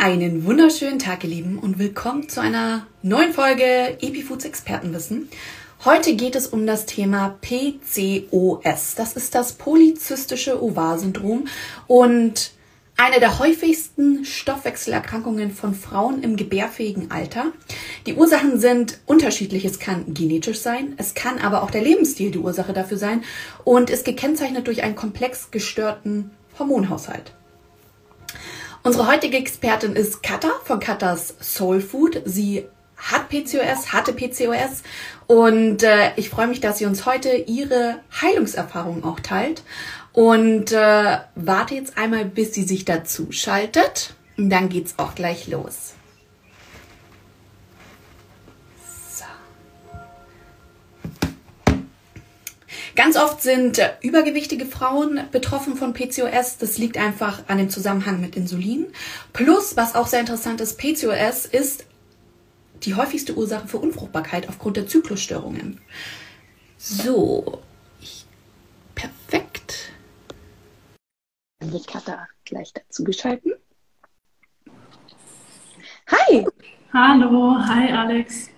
Einen wunderschönen Tag, ihr Lieben, und willkommen zu einer neuen Folge Epifoods Expertenwissen. Heute geht es um das Thema PCOS. Das ist das polyzystische Ovar-Syndrom und eine der häufigsten Stoffwechselerkrankungen von Frauen im gebärfähigen Alter. Die Ursachen sind unterschiedlich. Es kann genetisch sein, es kann aber auch der Lebensstil die Ursache dafür sein und ist gekennzeichnet durch einen komplex gestörten Hormonhaushalt. Unsere heutige Expertin ist Katha von Kathas Soul Food. Sie hat PCOS, hatte PCOS und äh, ich freue mich, dass sie uns heute ihre Heilungserfahrung auch teilt und äh, warte jetzt einmal, bis sie sich dazu schaltet und dann geht's auch gleich los. Ganz oft sind äh, übergewichtige Frauen betroffen von PCOS. Das liegt einfach an dem Zusammenhang mit Insulin. Plus, was auch sehr interessant ist, PCOS ist die häufigste Ursache für Unfruchtbarkeit aufgrund der Zyklusstörungen. So, ich, perfekt. Ich hatte gleich dazu geschalten. Hi! Hallo, hi Alex.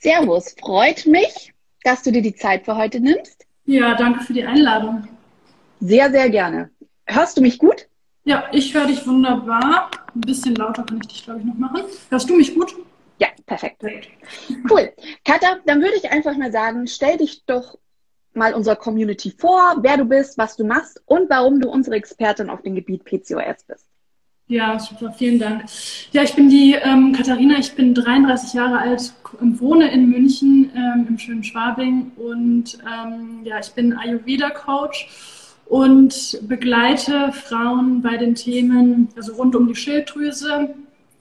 Servus, freut mich, dass du dir die Zeit für heute nimmst. Ja, danke für die Einladung. Sehr, sehr gerne. Hörst du mich gut? Ja, ich höre dich wunderbar. Ein bisschen lauter kann ich dich, glaube ich, noch machen. Hörst du mich gut? Ja, perfekt. Cool. Katha, dann würde ich einfach mal sagen, stell dich doch mal unserer Community vor, wer du bist, was du machst und warum du unsere Expertin auf dem Gebiet PCOS bist. Ja, super, vielen Dank. Ja, ich bin die ähm, Katharina, ich bin 33 Jahre alt, wohne in München ähm, im schönen Schwabing und ähm, ja, ich bin Ayurveda-Coach und begleite Frauen bei den Themen, also rund um die Schilddrüse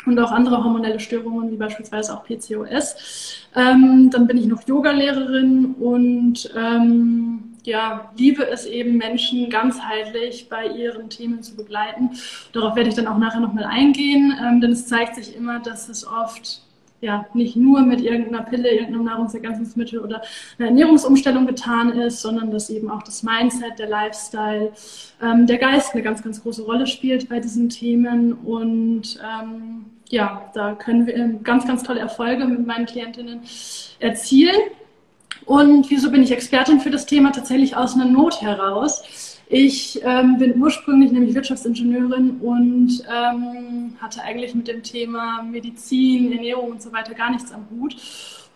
und auch andere hormonelle Störungen, wie beispielsweise auch PCOS. Ähm, dann bin ich noch Yogalehrerin und ähm, ja, liebe es eben, Menschen ganzheitlich bei ihren Themen zu begleiten. Darauf werde ich dann auch nachher nochmal eingehen, ähm, denn es zeigt sich immer, dass es oft ja, nicht nur mit irgendeiner Pille, irgendeinem Nahrungsergänzungsmittel oder einer Ernährungsumstellung getan ist, sondern dass eben auch das Mindset, der Lifestyle, ähm, der Geist eine ganz, ganz große Rolle spielt bei diesen Themen. Und ähm, ja, da können wir ganz, ganz tolle Erfolge mit meinen Klientinnen erzielen. Und wieso bin ich Expertin für das Thema? Tatsächlich aus einer Not heraus. Ich ähm, bin ursprünglich nämlich Wirtschaftsingenieurin und ähm, hatte eigentlich mit dem Thema Medizin, Ernährung und so weiter gar nichts am Hut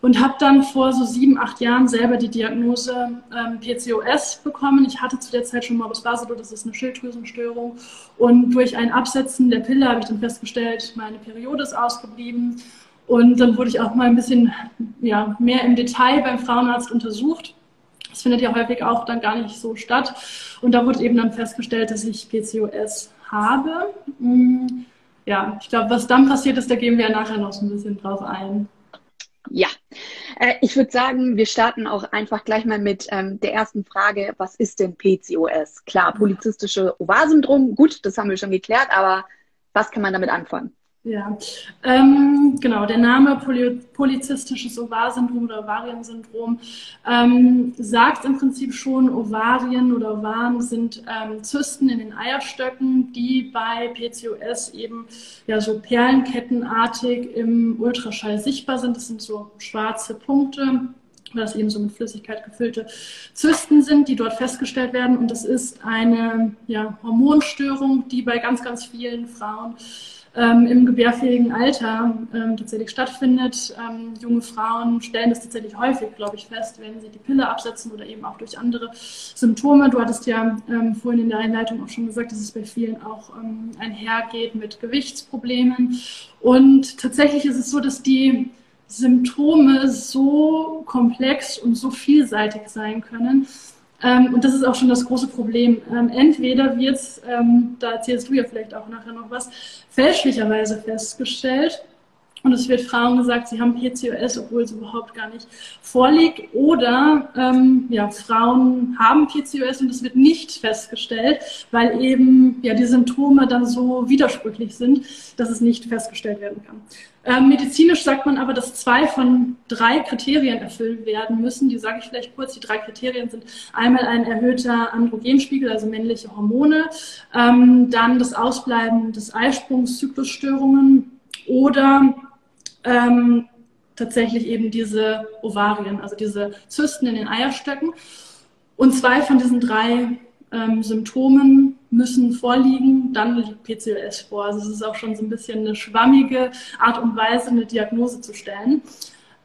und habe dann vor so sieben, acht Jahren selber die Diagnose ähm, PCOS bekommen. Ich hatte zu der Zeit schon Morbus Basedow, das ist eine Schilddrüsenstörung und durch ein Absetzen der Pille habe ich dann festgestellt, meine Periode ist ausgeblieben und dann wurde ich auch mal ein bisschen ja, mehr im Detail beim Frauenarzt untersucht. Das findet ja häufig auch dann gar nicht so statt. Und da wurde eben dann festgestellt, dass ich PCOS habe. Mm, ja, ich glaube, was dann passiert ist, da gehen wir ja nachher noch so ein bisschen drauf ein. Ja, äh, ich würde sagen, wir starten auch einfach gleich mal mit ähm, der ersten Frage. Was ist denn PCOS? Klar, polyzystische Ovarsyndrom, gut, das haben wir schon geklärt, aber was kann man damit anfangen? Ja, ähm, genau, der Name Poly Ovarsyndrom oder Ovariensyndrom ähm, sagt im Prinzip schon, Ovarien oder Ovaren sind ähm, Zysten in den Eierstöcken, die bei PCOS eben ja so perlenkettenartig im Ultraschall sichtbar sind. Das sind so schwarze Punkte weil das eben so mit Flüssigkeit gefüllte Zysten sind, die dort festgestellt werden. Und das ist eine ja, Hormonstörung, die bei ganz, ganz vielen Frauen ähm, im gebärfähigen Alter ähm, tatsächlich stattfindet. Ähm, junge Frauen stellen das tatsächlich häufig, glaube ich, fest, wenn sie die Pille absetzen oder eben auch durch andere Symptome. Du hattest ja ähm, vorhin in der Einleitung auch schon gesagt, dass es bei vielen auch ähm, einhergeht mit Gewichtsproblemen. Und tatsächlich ist es so, dass die Symptome so komplex und so vielseitig sein können, ähm, und das ist auch schon das große Problem. Ähm, entweder wird ähm, da erzählst du ja vielleicht auch nachher noch was, fälschlicherweise festgestellt, und es wird Frauen gesagt, sie haben PCOS, obwohl es überhaupt gar nicht vorliegt. Oder ähm, ja, Frauen haben PCOS und es wird nicht festgestellt, weil eben ja, die Symptome dann so widersprüchlich sind, dass es nicht festgestellt werden kann. Ähm, medizinisch sagt man aber, dass zwei von drei Kriterien erfüllt werden müssen. Die sage ich vielleicht kurz. Die drei Kriterien sind einmal ein erhöhter Androgenspiegel, also männliche Hormone, ähm, dann das Ausbleiben des Eisprungs, Zyklusstörungen oder ähm, tatsächlich eben diese Ovarien, also diese Zysten in den Eierstöcken. Und zwei von diesen drei ähm, Symptomen müssen vorliegen, dann liegt PCOS vor. Also es ist auch schon so ein bisschen eine schwammige Art und Weise, eine Diagnose zu stellen.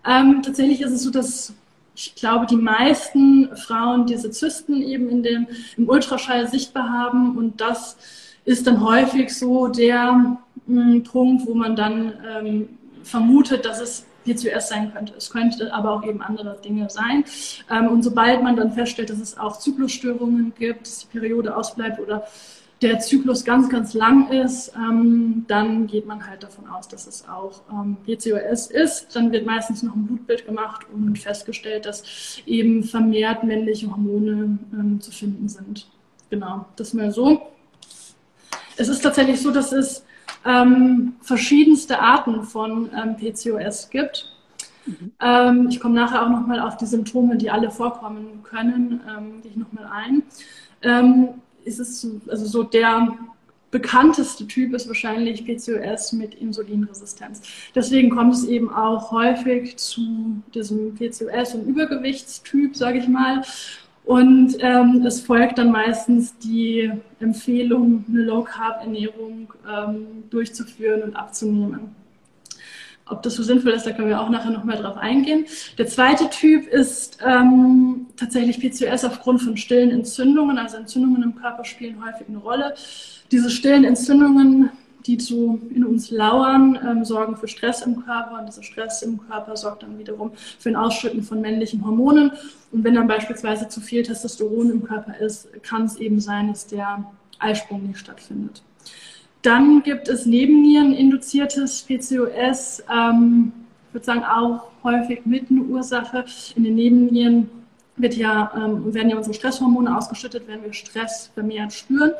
Ähm, tatsächlich ist es so, dass ich glaube, die meisten Frauen diese Zysten eben in dem, im Ultraschall sichtbar haben und das ist dann häufig so der mh, hm, Punkt, wo man dann ähm, vermutet, dass es PCOS sein könnte. Es könnte aber auch eben andere Dinge sein. Ähm, und sobald man dann feststellt, dass es auch Zyklusstörungen gibt, dass die Periode ausbleibt oder der Zyklus ganz, ganz lang ist, ähm, dann geht man halt davon aus, dass es auch ähm, PCOS ist. Dann wird meistens noch ein Blutbild gemacht und festgestellt, dass eben vermehrt männliche Hormone zu finden sind. Genau, das mal so. Es ist tatsächlich so, dass es ähm, verschiedenste Arten von ähm, PCOS gibt. Mhm. Ich komme nachher auch nochmal auf die Symptome, die alle vorkommen können, ähm, gehe ich nochmal ein. Ähm, ist es also so der bekannteste Typ ist wahrscheinlich PCOS mit Insulinresistenz. Deswegen kommt es eben auch häufig zu diesem PCOS und Übergewichtstyp, sage ich mal. Und ähm, es folgt dann meistens die Empfehlung, eine Low-Carb-Ernährung ähm, durchzuführen und abzunehmen. Ob das so sinnvoll ist, da können wir auch nachher nochmal drauf eingehen. Der zweite Typ ist ähm, tatsächlich PCOS aufgrund von stillen Entzündungen. Also Entzündungen im Körper spielen häufig eine Rolle. Diese stillen Entzündungen die so in uns lauern, ähm, sorgen für Stress im Körper und dieser Stress im Körper sorgt dann wiederum für ein Ausschütten von männlichen Hormonen. Und wenn dann beispielsweise zu viel Testosteron im Körper ist, kann es eben sein, dass der Eisprung nicht stattfindet. Dann gibt es Nebenniereninduziertes PCOS, ähm, ich würde sagen auch häufig mit einer Ursache. In den Nebennieren wird ja, ähm, werden ja unsere Stresshormone ausgeschüttet, wenn wir Stress vermehrt spüren.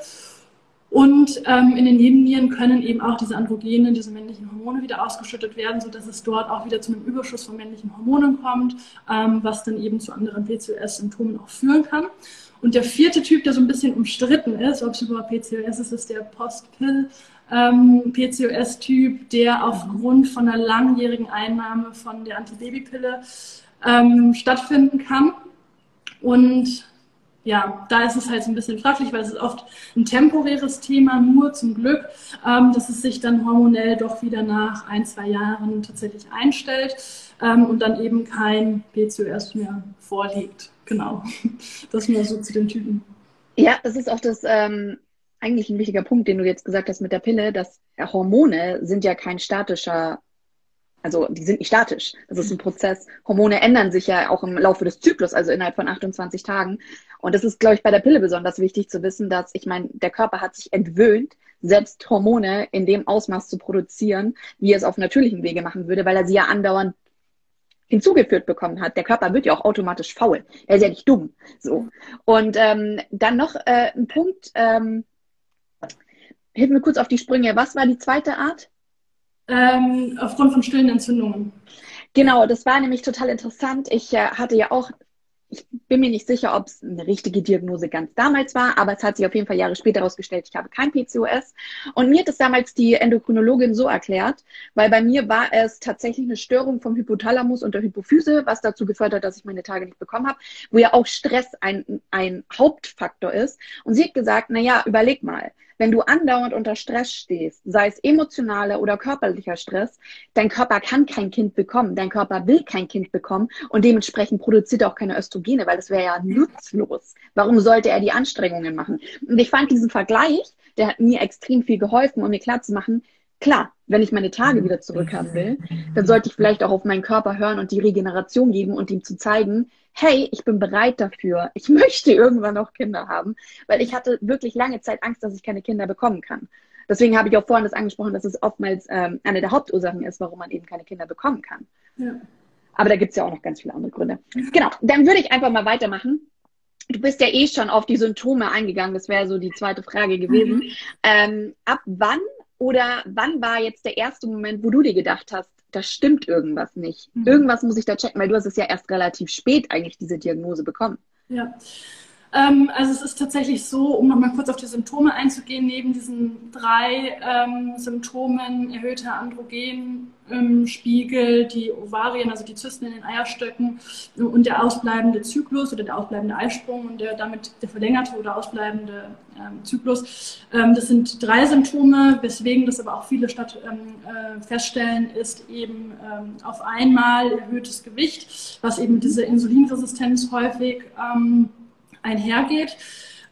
Und ähm, in den Nebennieren können eben auch diese Androgene, diese männlichen Hormone wieder ausgeschüttet werden, sodass es dort auch wieder zu einem Überschuss von männlichen Hormonen kommt, ähm, was dann eben zu anderen PCOS-Symptomen auch führen kann. Und der vierte Typ, der so ein bisschen umstritten ist, ob es überhaupt PCOS ist, ist der Post-Pill. Ähm, PCOS-Typ, der aufgrund von einer langjährigen Einnahme von der Antibabypille ähm, stattfinden kann. Und ja, da ist es halt so ein bisschen fraglich, weil es ist oft ein temporäres Thema, nur zum Glück, ähm, dass es sich dann hormonell doch wieder nach ein, zwei Jahren tatsächlich einstellt ähm, und dann eben kein PCOS mehr vorliegt. Genau, das nur so zu den Typen. Ja, das ist auch das ähm, eigentlich ein wichtiger Punkt, den du jetzt gesagt hast mit der Pille, dass Hormone sind ja kein statischer also die sind nicht statisch. Das ist ein Prozess. Hormone ändern sich ja auch im Laufe des Zyklus, also innerhalb von 28 Tagen. Und das ist, glaube ich, bei der Pille besonders wichtig zu wissen, dass, ich meine, der Körper hat sich entwöhnt, selbst Hormone in dem Ausmaß zu produzieren, wie er es auf natürlichem Wege machen würde, weil er sie ja andauernd hinzugeführt bekommen hat. Der Körper wird ja auch automatisch faul. Er ist ja nicht dumm. So. Und ähm, dann noch äh, ein Punkt, ähm, hilf mir kurz auf die Sprünge. Was war die zweite Art? Ähm, aufgrund von stillen Entzündungen. Genau, das war nämlich total interessant. Ich äh, hatte ja auch, ich bin mir nicht sicher, ob es eine richtige Diagnose ganz damals war, aber es hat sich auf jeden Fall Jahre später herausgestellt, ich habe kein PCOS. Und mir hat es damals die Endokrinologin so erklärt, weil bei mir war es tatsächlich eine Störung vom Hypothalamus und der Hypophyse, was dazu geführt hat, dass ich meine Tage nicht bekommen habe, wo ja auch Stress ein, ein Hauptfaktor ist. Und sie hat gesagt, na ja, überleg mal, wenn du andauernd unter Stress stehst, sei es emotionaler oder körperlicher Stress, dein Körper kann kein Kind bekommen, dein Körper will kein Kind bekommen und dementsprechend produziert er auch keine Östrogene, weil das wäre ja nutzlos. Warum sollte er die Anstrengungen machen? Und ich fand diesen Vergleich, der hat mir extrem viel geholfen, um mir klarzumachen, Klar, wenn ich meine Tage wieder zurückhaben will, dann sollte ich vielleicht auch auf meinen Körper hören und die Regeneration geben und ihm zu zeigen, hey, ich bin bereit dafür. Ich möchte irgendwann noch Kinder haben, weil ich hatte wirklich lange Zeit Angst, dass ich keine Kinder bekommen kann. Deswegen habe ich auch vorhin das angesprochen, dass es oftmals ähm, eine der Hauptursachen ist, warum man eben keine Kinder bekommen kann. Ja. Aber da gibt es ja auch noch ganz viele andere Gründe. Genau, dann würde ich einfach mal weitermachen. Du bist ja eh schon auf die Symptome eingegangen, das wäre so die zweite Frage gewesen. Mhm. Ähm, ab wann oder wann war jetzt der erste Moment, wo du dir gedacht hast, da stimmt irgendwas nicht? Mhm. Irgendwas muss ich da checken, weil du hast es ja erst relativ spät eigentlich diese Diagnose bekommen. Ja. Ähm, also es ist tatsächlich so, um nochmal kurz auf die Symptome einzugehen, neben diesen drei ähm, Symptomen, erhöhter Androgenspiegel, ähm, die Ovarien, also die Zysten in den Eierstöcken und der ausbleibende Zyklus oder der ausbleibende Eisprung und der damit der verlängerte oder ausbleibende ähm, Zyklus. Ähm, das sind drei Symptome, weswegen das aber auch viele statt ähm, äh, feststellen, ist eben auf einmal erhöhtes Gewicht, was eben diese Insulinresistenz häufig ähm, einhergeht.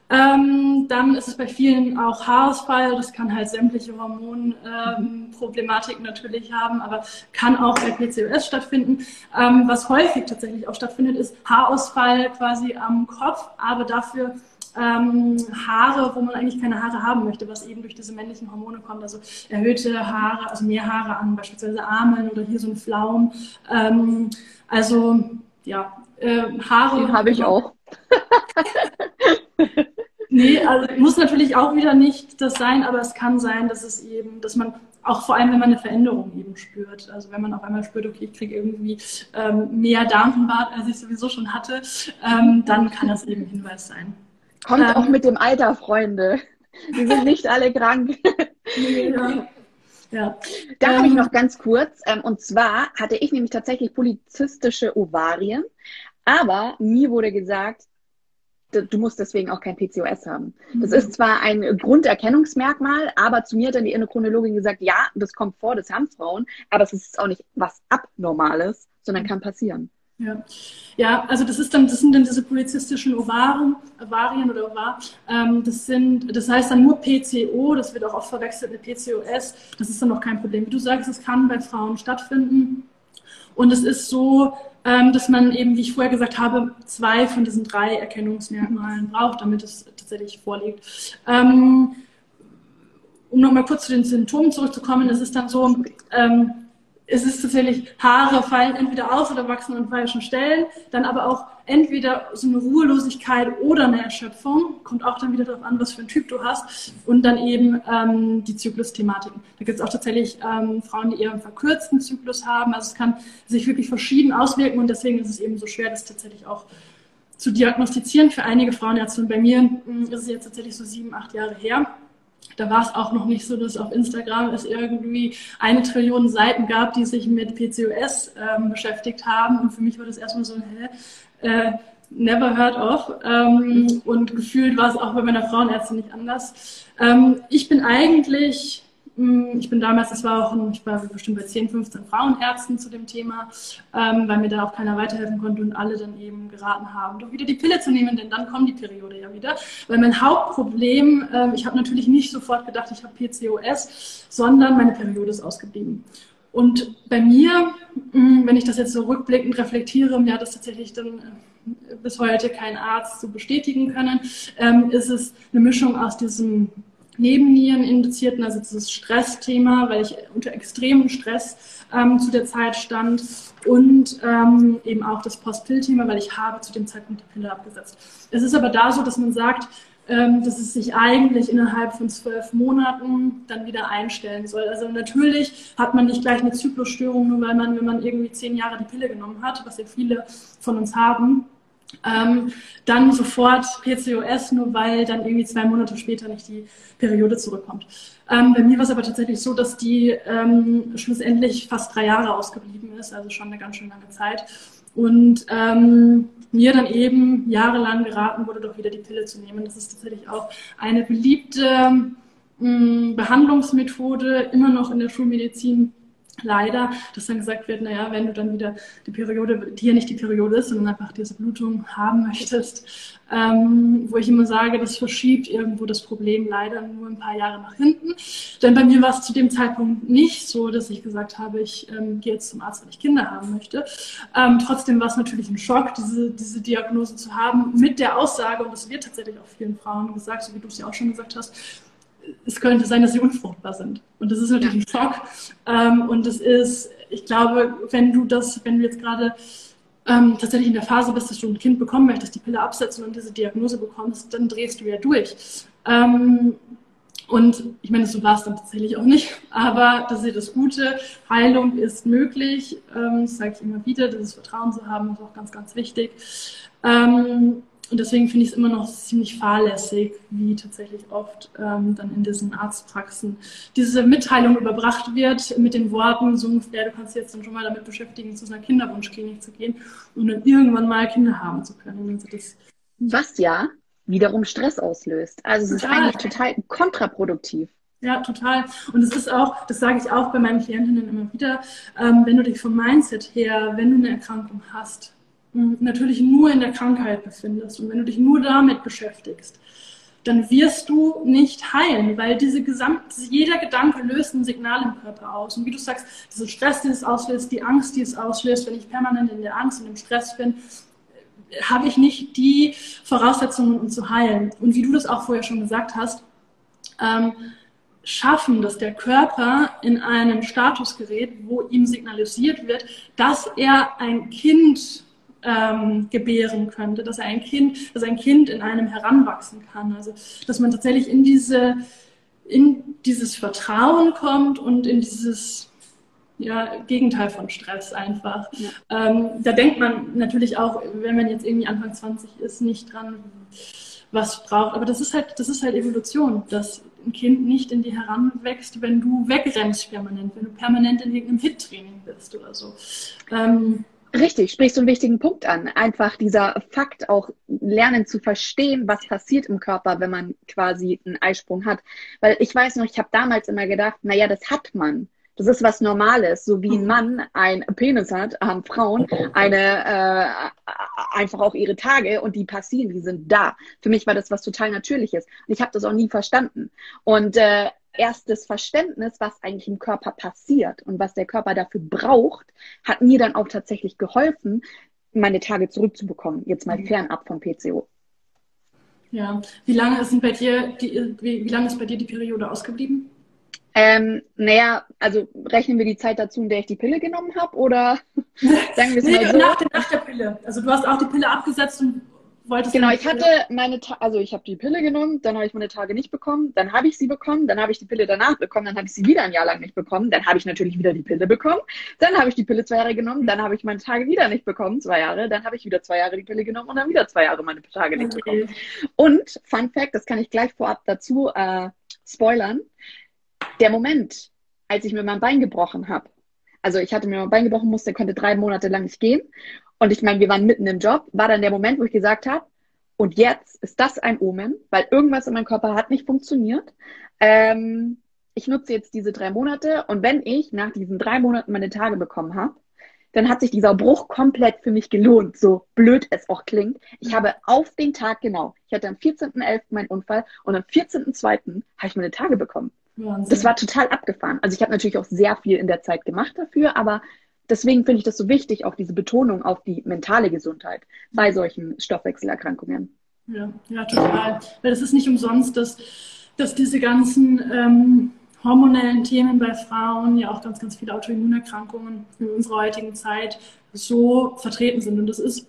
Ähm, dann ist es bei vielen auch Haarausfall. Das kann halt sämtliche Hormonproblematiken ähm, natürlich haben, aber kann auch bei PCOS stattfinden. Ähm, was häufig tatsächlich auch stattfindet, ist Haarausfall quasi am Kopf, aber dafür ähm, Haare, wo man eigentlich keine Haare haben möchte, was eben durch diese männlichen Hormone kommt. Also erhöhte Haare, also mehr Haare an beispielsweise Armen oder hier so ein Flaum. Ähm, also ja, äh, Haare. Habe ich auch. nee, also muss natürlich auch wieder nicht das sein, aber es kann sein, dass es eben, dass man auch vor allem, wenn man eine Veränderung eben spürt. Also wenn man auf einmal spürt, okay, ich kriege irgendwie ähm, mehr Darm im Bad, als ich sowieso schon hatte, ähm, dann kann das eben ein Hinweis sein. Kommt ähm, auch mit dem Alter, Freunde. Die sind nicht alle krank. ja. Ja. Da ähm, habe ich noch ganz kurz, ähm, und zwar hatte ich nämlich tatsächlich polizistische Ovarien, aber mir wurde gesagt, du musst deswegen auch kein PCOS haben. Das mhm. ist zwar ein Grunderkennungsmerkmal, aber zu mir hat dann die Endokrinologin gesagt, ja, das kommt vor, das haben Frauen, aber es ist auch nicht was Abnormales, sondern kann passieren. Ja. ja, also das ist dann, das sind dann diese polizistischen Ovaren, Ovarien oder Ovar. Ähm, das sind, das heißt dann nur PCO, das wird auch oft verwechselt mit PCOS. Das ist dann noch kein Problem. Wie du sagst, es kann bei Frauen stattfinden. Und es ist so, dass man eben, wie ich vorher gesagt habe, zwei von diesen drei Erkennungsmerkmalen braucht, damit es tatsächlich vorliegt. Ähm, um nochmal kurz zu den Symptomen zurückzukommen, es ist dann so, ähm, es ist tatsächlich, Haare fallen entweder aus oder wachsen an falschen Stellen, dann aber auch entweder so eine Ruhelosigkeit oder eine Erschöpfung, kommt auch dann wieder darauf an, was für ein Typ du hast, und dann eben ähm, die Zyklusthematiken. Da gibt es auch tatsächlich ähm, Frauen, die eher einen verkürzten Zyklus haben, also es kann sich wirklich verschieden auswirken und deswegen ist es eben so schwer, das tatsächlich auch zu diagnostizieren für einige Frauenärzte. Und bei mir hm, ist es jetzt tatsächlich so sieben, acht Jahre her da war es auch noch nicht so, dass auf Instagram es irgendwie eine Trillion Seiten gab, die sich mit PCOS ähm, beschäftigt haben. Und für mich war das erstmal so, hä, äh, never heard of. Ähm, und gefühlt war es auch bei meiner Frauenärztin nicht anders. Ähm, ich bin eigentlich ich bin damals, das war auch, ich war bestimmt bei 10, 15 Frauenärzten zu dem Thema, ähm, weil mir da auch keiner weiterhelfen konnte und alle dann eben geraten haben, doch wieder die Pille zu nehmen, denn dann kommt die Periode ja wieder. Weil mein Hauptproblem, ähm, ich habe natürlich nicht sofort gedacht, ich habe PCOS, sondern meine Periode ist ausgeblieben. Und bei mir, hm, wenn ich das jetzt so rückblickend reflektiere, mir hat das tatsächlich dann äh, bis heute kein Arzt so bestätigen können, ähm, ist es eine Mischung aus diesem Nebenniereninduzierten, also dieses Stressthema, weil ich unter extremem Stress ähm, zu der Zeit stand und ähm, eben auch das Post-Pill-Thema, weil ich habe zu dem Zeitpunkt die Pille abgesetzt. Es ist aber da so, dass man sagt, ähm, dass es sich eigentlich innerhalb von zwölf Monaten dann wieder einstellen soll. Also natürlich hat man nicht gleich eine Zyklusstörung, nur weil man, wenn man irgendwie zehn Jahre die Pille genommen hat, was ja viele von uns haben, ähm, dann sofort PCOS, nur weil dann irgendwie zwei Monate später nicht die Periode zurückkommt. Ähm, bei mir war es aber tatsächlich so, dass die ähm, schlussendlich fast drei Jahre ausgeblieben ist, also schon eine ganz schön lange Zeit. Und ähm, mir dann eben jahrelang geraten wurde, doch wieder die Pille zu nehmen. Das ist tatsächlich auch eine beliebte mh, Behandlungsmethode, immer noch in der Schulmedizin leider, dass dann gesagt wird, naja, wenn du dann wieder die Periode, die ja nicht die Periode ist, sondern einfach diese Blutung haben möchtest, ähm, wo ich immer sage, das verschiebt irgendwo das Problem leider nur ein paar Jahre nach hinten. Denn bei mir war es zu dem Zeitpunkt nicht so, dass ich gesagt habe, ich ähm, gehe jetzt zum Arzt, weil ich Kinder haben möchte. Ähm, trotzdem war es natürlich ein Schock, diese, diese Diagnose zu haben, mit der Aussage, und das wird tatsächlich auch vielen Frauen gesagt, so wie du es ja auch schon gesagt hast, es könnte sein, dass sie unfruchtbar sind. Und das ist natürlich ja. ein Schock. Ähm, und es ist, ich glaube, wenn du das, wenn du jetzt gerade ähm, tatsächlich in der Phase bist, dass du ein Kind bekommen möchtest, die Pille absetzen und diese Diagnose bekommst, dann drehst du ja durch. Ähm, und ich meine, so war es dann tatsächlich auch nicht. Aber das ist das Gute. Heilung ist möglich. Ähm, das sage ich immer wieder. Dieses Vertrauen zu haben ist auch ganz, ganz wichtig. Ähm, Und deswegen finde ich es immer noch ziemlich fahrlässig, wie tatsächlich oft ähm, dann in diesen Arztpraxen diese Mitteilung überbracht wird mit den Worten, so ungefähr, du kannst dich jetzt dann schon mal damit beschäftigen, zu einer Kinderwunschklinik zu gehen und dann irgendwann mal Kinder haben zu können. Also das Was ja wiederum Stress auslöst. Also es ist eigentlich total kontraproduktiv. Ja, total. Und es ist auch, das sage ich auch bei meinen Klientinnen immer wieder, ähm, wenn du dich vom Mindset her, wenn du eine Erkrankung hast, natürlich nur in der Krankheit befindest und wenn du dich nur damit beschäftigst, dann wirst du nicht heilen, weil diese gesamt, jeder Gedanke löst ein Signal im Körper aus. Und wie du sagst, dieser Stress, die es auslöst, die Angst, die es auslöst, wenn ich permanent in der Angst und im Stress bin, habe ich nicht die Voraussetzungen, um zu heilen. Und wie du das auch vorher schon gesagt hast, ähm, schaffen, dass der Körper in einen Status gerät, wo ihm signalisiert wird, dass er ein Kind ähm, gebären könnte, dass er ein Kind, dass ein Kind in einem heranwachsen kann. Also dass man tatsächlich in diese in dieses Vertrauen kommt und in dieses ja, Gegenteil von Stress einfach. Ja. Ähm, da denkt man natürlich auch, wenn man jetzt irgendwie Anfang 20 ist, nicht dran, was braucht. Aber das ist halt, das ist halt Evolution, dass ein Kind nicht in dir heranwächst, wenn du wegrennst permanent, wenn du permanent in irgendeinem Hit-Training bist oder so. Ähm, Richtig, sprichst du einen wichtigen Punkt an. Einfach dieser Fakt auch lernen zu verstehen, was passiert im Körper, wenn man quasi einen Eisprung hat. Weil ich weiß noch, ich habe damals immer gedacht, naja, das hat man. Das ist was Normales, so wie ein Mann ein Penis hat, haben Frauen eine äh, einfach auch ihre Tage und die passieren, die sind da. Für mich war das was total Natürliches und ich habe das auch nie verstanden. Und äh, erst das Verständnis, was eigentlich im Körper passiert und was der Körper dafür braucht, hat mir dann auch tatsächlich geholfen, meine Tage zurückzubekommen. Jetzt mal mhm. fernab vom PCO. Ja, wie lange ist bei dir die, wie, wie lange ist bei dir die Periode ausgeblieben? Ähm, naja, also rechnen wir die Zeit dazu, in der ich die Pille genommen habe, oder sagen wir es nee, mal so? Nach, nach der Pille. Also du hast auch die Pille abgesetzt und wolltest. Genau, ich hatte meine, Ta also ich habe die Pille genommen, dann habe ich meine Tage nicht bekommen, dann habe ich sie bekommen, dann habe ich die Pille danach bekommen, dann habe ich sie wieder ein Jahr lang nicht bekommen, dann habe ich natürlich wieder die Pille bekommen, dann habe ich die Pille zwei Jahre genommen, dann habe ich meine Tage wieder nicht bekommen, zwei Jahre, dann habe ich wieder zwei Jahre die Pille genommen und dann wieder zwei Jahre meine Tage nicht okay. bekommen. Und Fun Fact, das kann ich gleich vorab dazu äh, spoilern der Moment, als ich mir mein Bein gebrochen habe, also ich hatte mir mein Bein gebrochen, musste, konnte drei Monate lang nicht gehen. Und ich meine, wir waren mitten im Job, war dann der Moment, wo ich gesagt habe, und jetzt ist das ein Omen, weil irgendwas in meinem Körper hat nicht funktioniert. Ähm, ich nutze jetzt diese drei Monate und wenn ich nach diesen drei Monaten meine Tage bekommen habe, dann hat sich dieser Bruch komplett für mich gelohnt, so blöd es auch klingt. Ich habe auf den Tag genau, ich hatte am 14.11. meinen Unfall und am 14.2. habe ich meine Tage bekommen. Wahnsinn. Das war total abgefahren. Also ich habe natürlich auch sehr viel in der Zeit gemacht dafür, aber deswegen finde ich das so wichtig, auch diese Betonung auf die mentale Gesundheit bei solchen Stoffwechselerkrankungen. Ja, ja, total. Weil es ist nicht umsonst, dass, dass diese ganzen ähm, hormonellen Themen bei Frauen, ja auch ganz, ganz viele Autoimmunerkrankungen in unserer heutigen Zeit so vertreten sind. Und das ist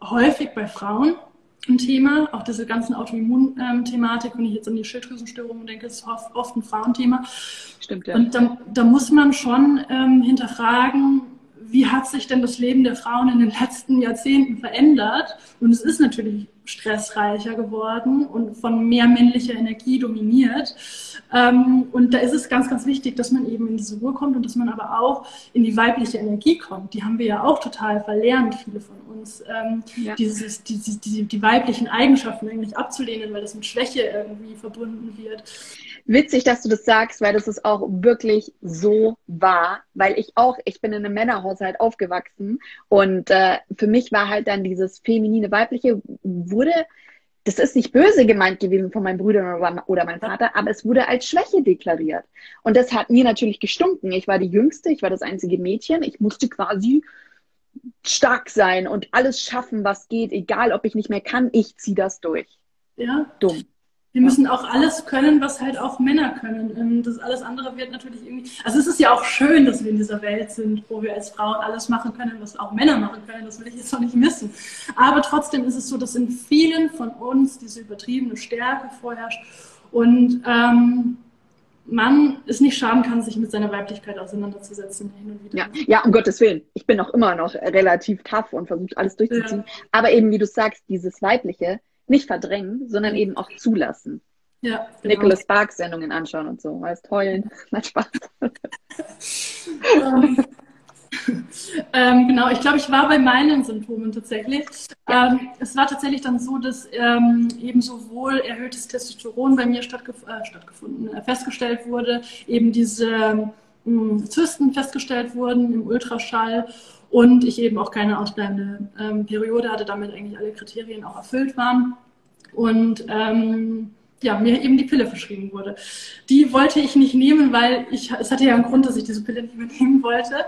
häufig bei Frauen ein Thema, auch diese ganzen Autoimmun-Thematik, wenn ich jetzt an die Schilddrüsenstörungen denke, ist oft ein Frauenthema. Stimmt, ja. Und da, da muss man schon ähm, hinterfragen, wie hat sich denn das Leben der Frauen in den letzten Jahrzehnten verändert? Und es ist natürlich stressreicher geworden und von mehr männlicher Energie dominiert. Ähm, und da ist es ganz, ganz wichtig, dass man eben in diese Ruhe kommt und dass man aber auch in die weibliche Energie kommt. Die haben wir ja auch total verlernt, viele von uns, ähm, ja. dieses, die, die, die weiblichen Eigenschaften eigentlich abzulehnen, weil das mit Schwäche irgendwie verbunden wird. Witzig, dass du das sagst, weil das ist auch wirklich so wahr, weil ich auch, ich bin in einem Männerhaushalt aufgewachsen und äh, für mich war halt dann dieses feminine weibliche wurde, das ist nicht böse gemeint gewesen von meinen Brüdern oder meinem Vater, aber es wurde als Schwäche deklariert. Und das hat mir natürlich gestunken. Ich war die Jüngste, ich war das einzige Mädchen, ich musste quasi stark sein und alles schaffen, was geht, egal ob ich nicht mehr kann, ich ziehe das durch. Ja. Dumm. Wir müssen auch alles können, was halt auch Männer können. Ähm, das alles andere wird natürlich irgendwie. Also es ist ja auch schön, dass wir in dieser Welt sind, wo wir als Frauen alles machen können, was auch Männer machen können. Das will ich jetzt noch nicht missen. Aber trotzdem ist es so, dass in vielen von uns diese übertriebene Stärke vorherrscht. Und ähm, man es nicht schaden kann, sich mit seiner Weiblichkeit auseinanderzusetzen hin und wieder. Ja, ja um Gottes Willen. Ich bin auch immer noch relativ tough und versuche alles durchzuziehen. Ja. Aber eben, wie du sagst, dieses Weibliche nicht verdrängen, sondern eben auch zulassen. Ja, genau. Nicholas Sparks Sendungen anschauen und so. Heißt heulen. Macht Spaß. Ähm, ähm, genau, ich glaube, ich war bei meinen Symptomen tatsächlich. Ähm, es war tatsächlich dann so, dass ähm, eben sowohl erhöhtes Testosteron bei mir stattgef äh, stattgefunden, äh, festgestellt wurde, eben diese äh, Zysten festgestellt wurden im Ultraschall und ich eben auch keine ausbleibende ähm, Periode hatte, damit eigentlich alle Kriterien auch erfüllt waren. Und ähm, ja, mir eben die Pille verschrieben wurde. Die wollte ich nicht nehmen, weil ich, es hatte ja einen Grund, dass ich diese Pille nicht mehr nehmen wollte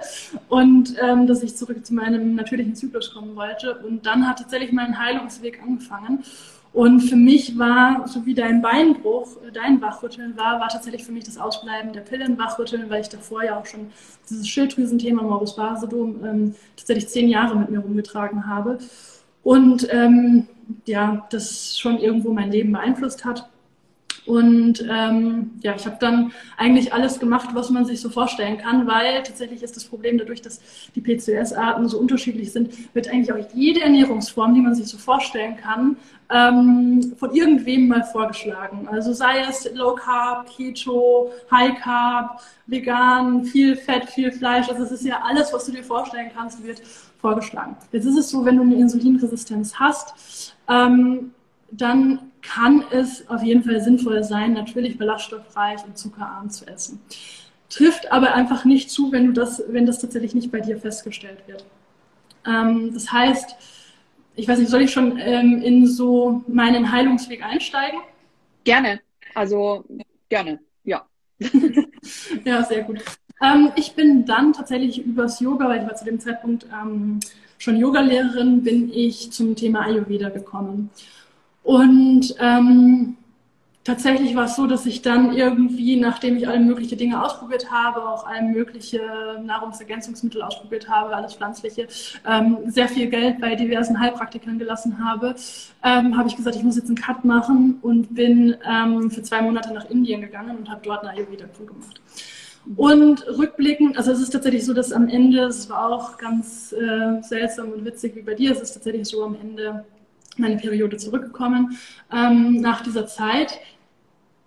und ähm, dass ich zurück zu meinem natürlichen Zyklus kommen wollte. Und dann hat tatsächlich mein Heilungsweg angefangen. Und für mich war, so wie dein Beinbruch, dein Wachrütteln war, war tatsächlich für mich das Ausbleiben der Pillen Wachrütteln, weil ich davor ja auch schon dieses Schilddrüsenthema Morbus Basedom ähm, tatsächlich zehn Jahre mit mir rumgetragen habe. Und ähm, ja, das schon irgendwo mein Leben beeinflusst hat. Und ähm, ja, ich habe dann eigentlich alles gemacht, was man sich so vorstellen kann, weil tatsächlich ist das Problem dadurch, dass die PCOS-Arten so unterschiedlich sind, wird eigentlich auch jede Ernährungsform, die man sich so vorstellen kann, ähm, von irgendwem mal vorgeschlagen. Also sei es Low Carb, Keto, High Carb, vegan, viel Fett, viel Fleisch. Also es ist ja alles, was du dir vorstellen kannst, wird vorgeschlagen. Jetzt ist es so, wenn du eine Insulinresistenz hast, ähm, dann kann es auf jeden Fall sinnvoll sein, natürlich ballaststoffreich und zuckerarm zu essen. Trifft aber einfach nicht zu, wenn, du das, wenn das tatsächlich nicht bei dir festgestellt wird. Ähm, das heißt, ich weiß nicht, soll ich schon ähm, in so meinen Heilungsweg einsteigen? Gerne. Also gerne, ja. ja, sehr gut. Ähm, ich bin dann tatsächlich übers Yoga, weil ich war zu dem Zeitpunkt ähm, schon Yogalehrerin, bin ich zum Thema Ayurveda gekommen. Und ähm, tatsächlich war es so, dass ich dann irgendwie, nachdem ich alle möglichen Dinge ausprobiert habe, auch alle mögliche Nahrungsergänzungsmittel ausprobiert habe, alles Pflanzliche, ähm, sehr viel Geld bei diversen Heilpraktikern gelassen habe, ähm, habe ich gesagt, ich muss jetzt einen Cut machen und bin ähm, für zwei Monate nach Indien gegangen und habe dort eine Ayurveda-Kur gemacht. Und rückblickend, also es ist tatsächlich so, dass am Ende, es war auch ganz äh, seltsam und witzig wie bei dir, es ist tatsächlich so am Ende meine Periode zurückgekommen ähm, nach dieser Zeit.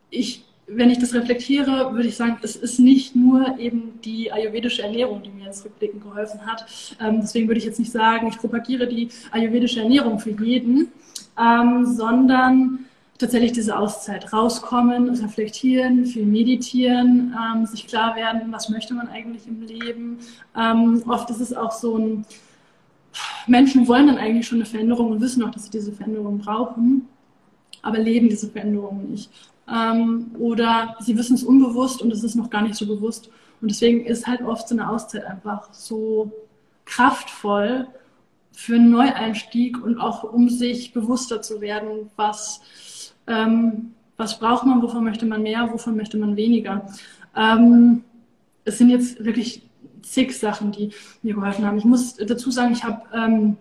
Ich, wenn ich das reflektiere, würde ich sagen, es ist nicht nur eben die ayurvedische Ernährung, die mir jetzt rückblickend geholfen hat. Ähm, deswegen würde ich jetzt nicht sagen, ich propagiere die ayurvedische Ernährung für jeden, ähm, sondern tatsächlich diese Auszeit rauskommen, reflektieren, viel meditieren, ähm, sich klar werden, was möchte man eigentlich im Leben. Ähm, oft ist es auch so ein Menschen wollen dann eigentlich schon eine Veränderung und wissen auch, dass sie diese Veränderung brauchen, aber leben diese Veränderung nicht. Ähm, oder sie wissen es unbewusst und es ist noch gar nicht so bewusst. Und deswegen ist halt oft so eine Auszeit einfach so kraftvoll für einen Neueinstieg und auch um sich bewusster zu werden, was, ähm, was braucht man, wovon möchte man mehr, wovon möchte man weniger. Ähm, es sind jetzt wirklich zig Sachen, die mir geholfen haben. Ich muss dazu sagen, ich habe ähm,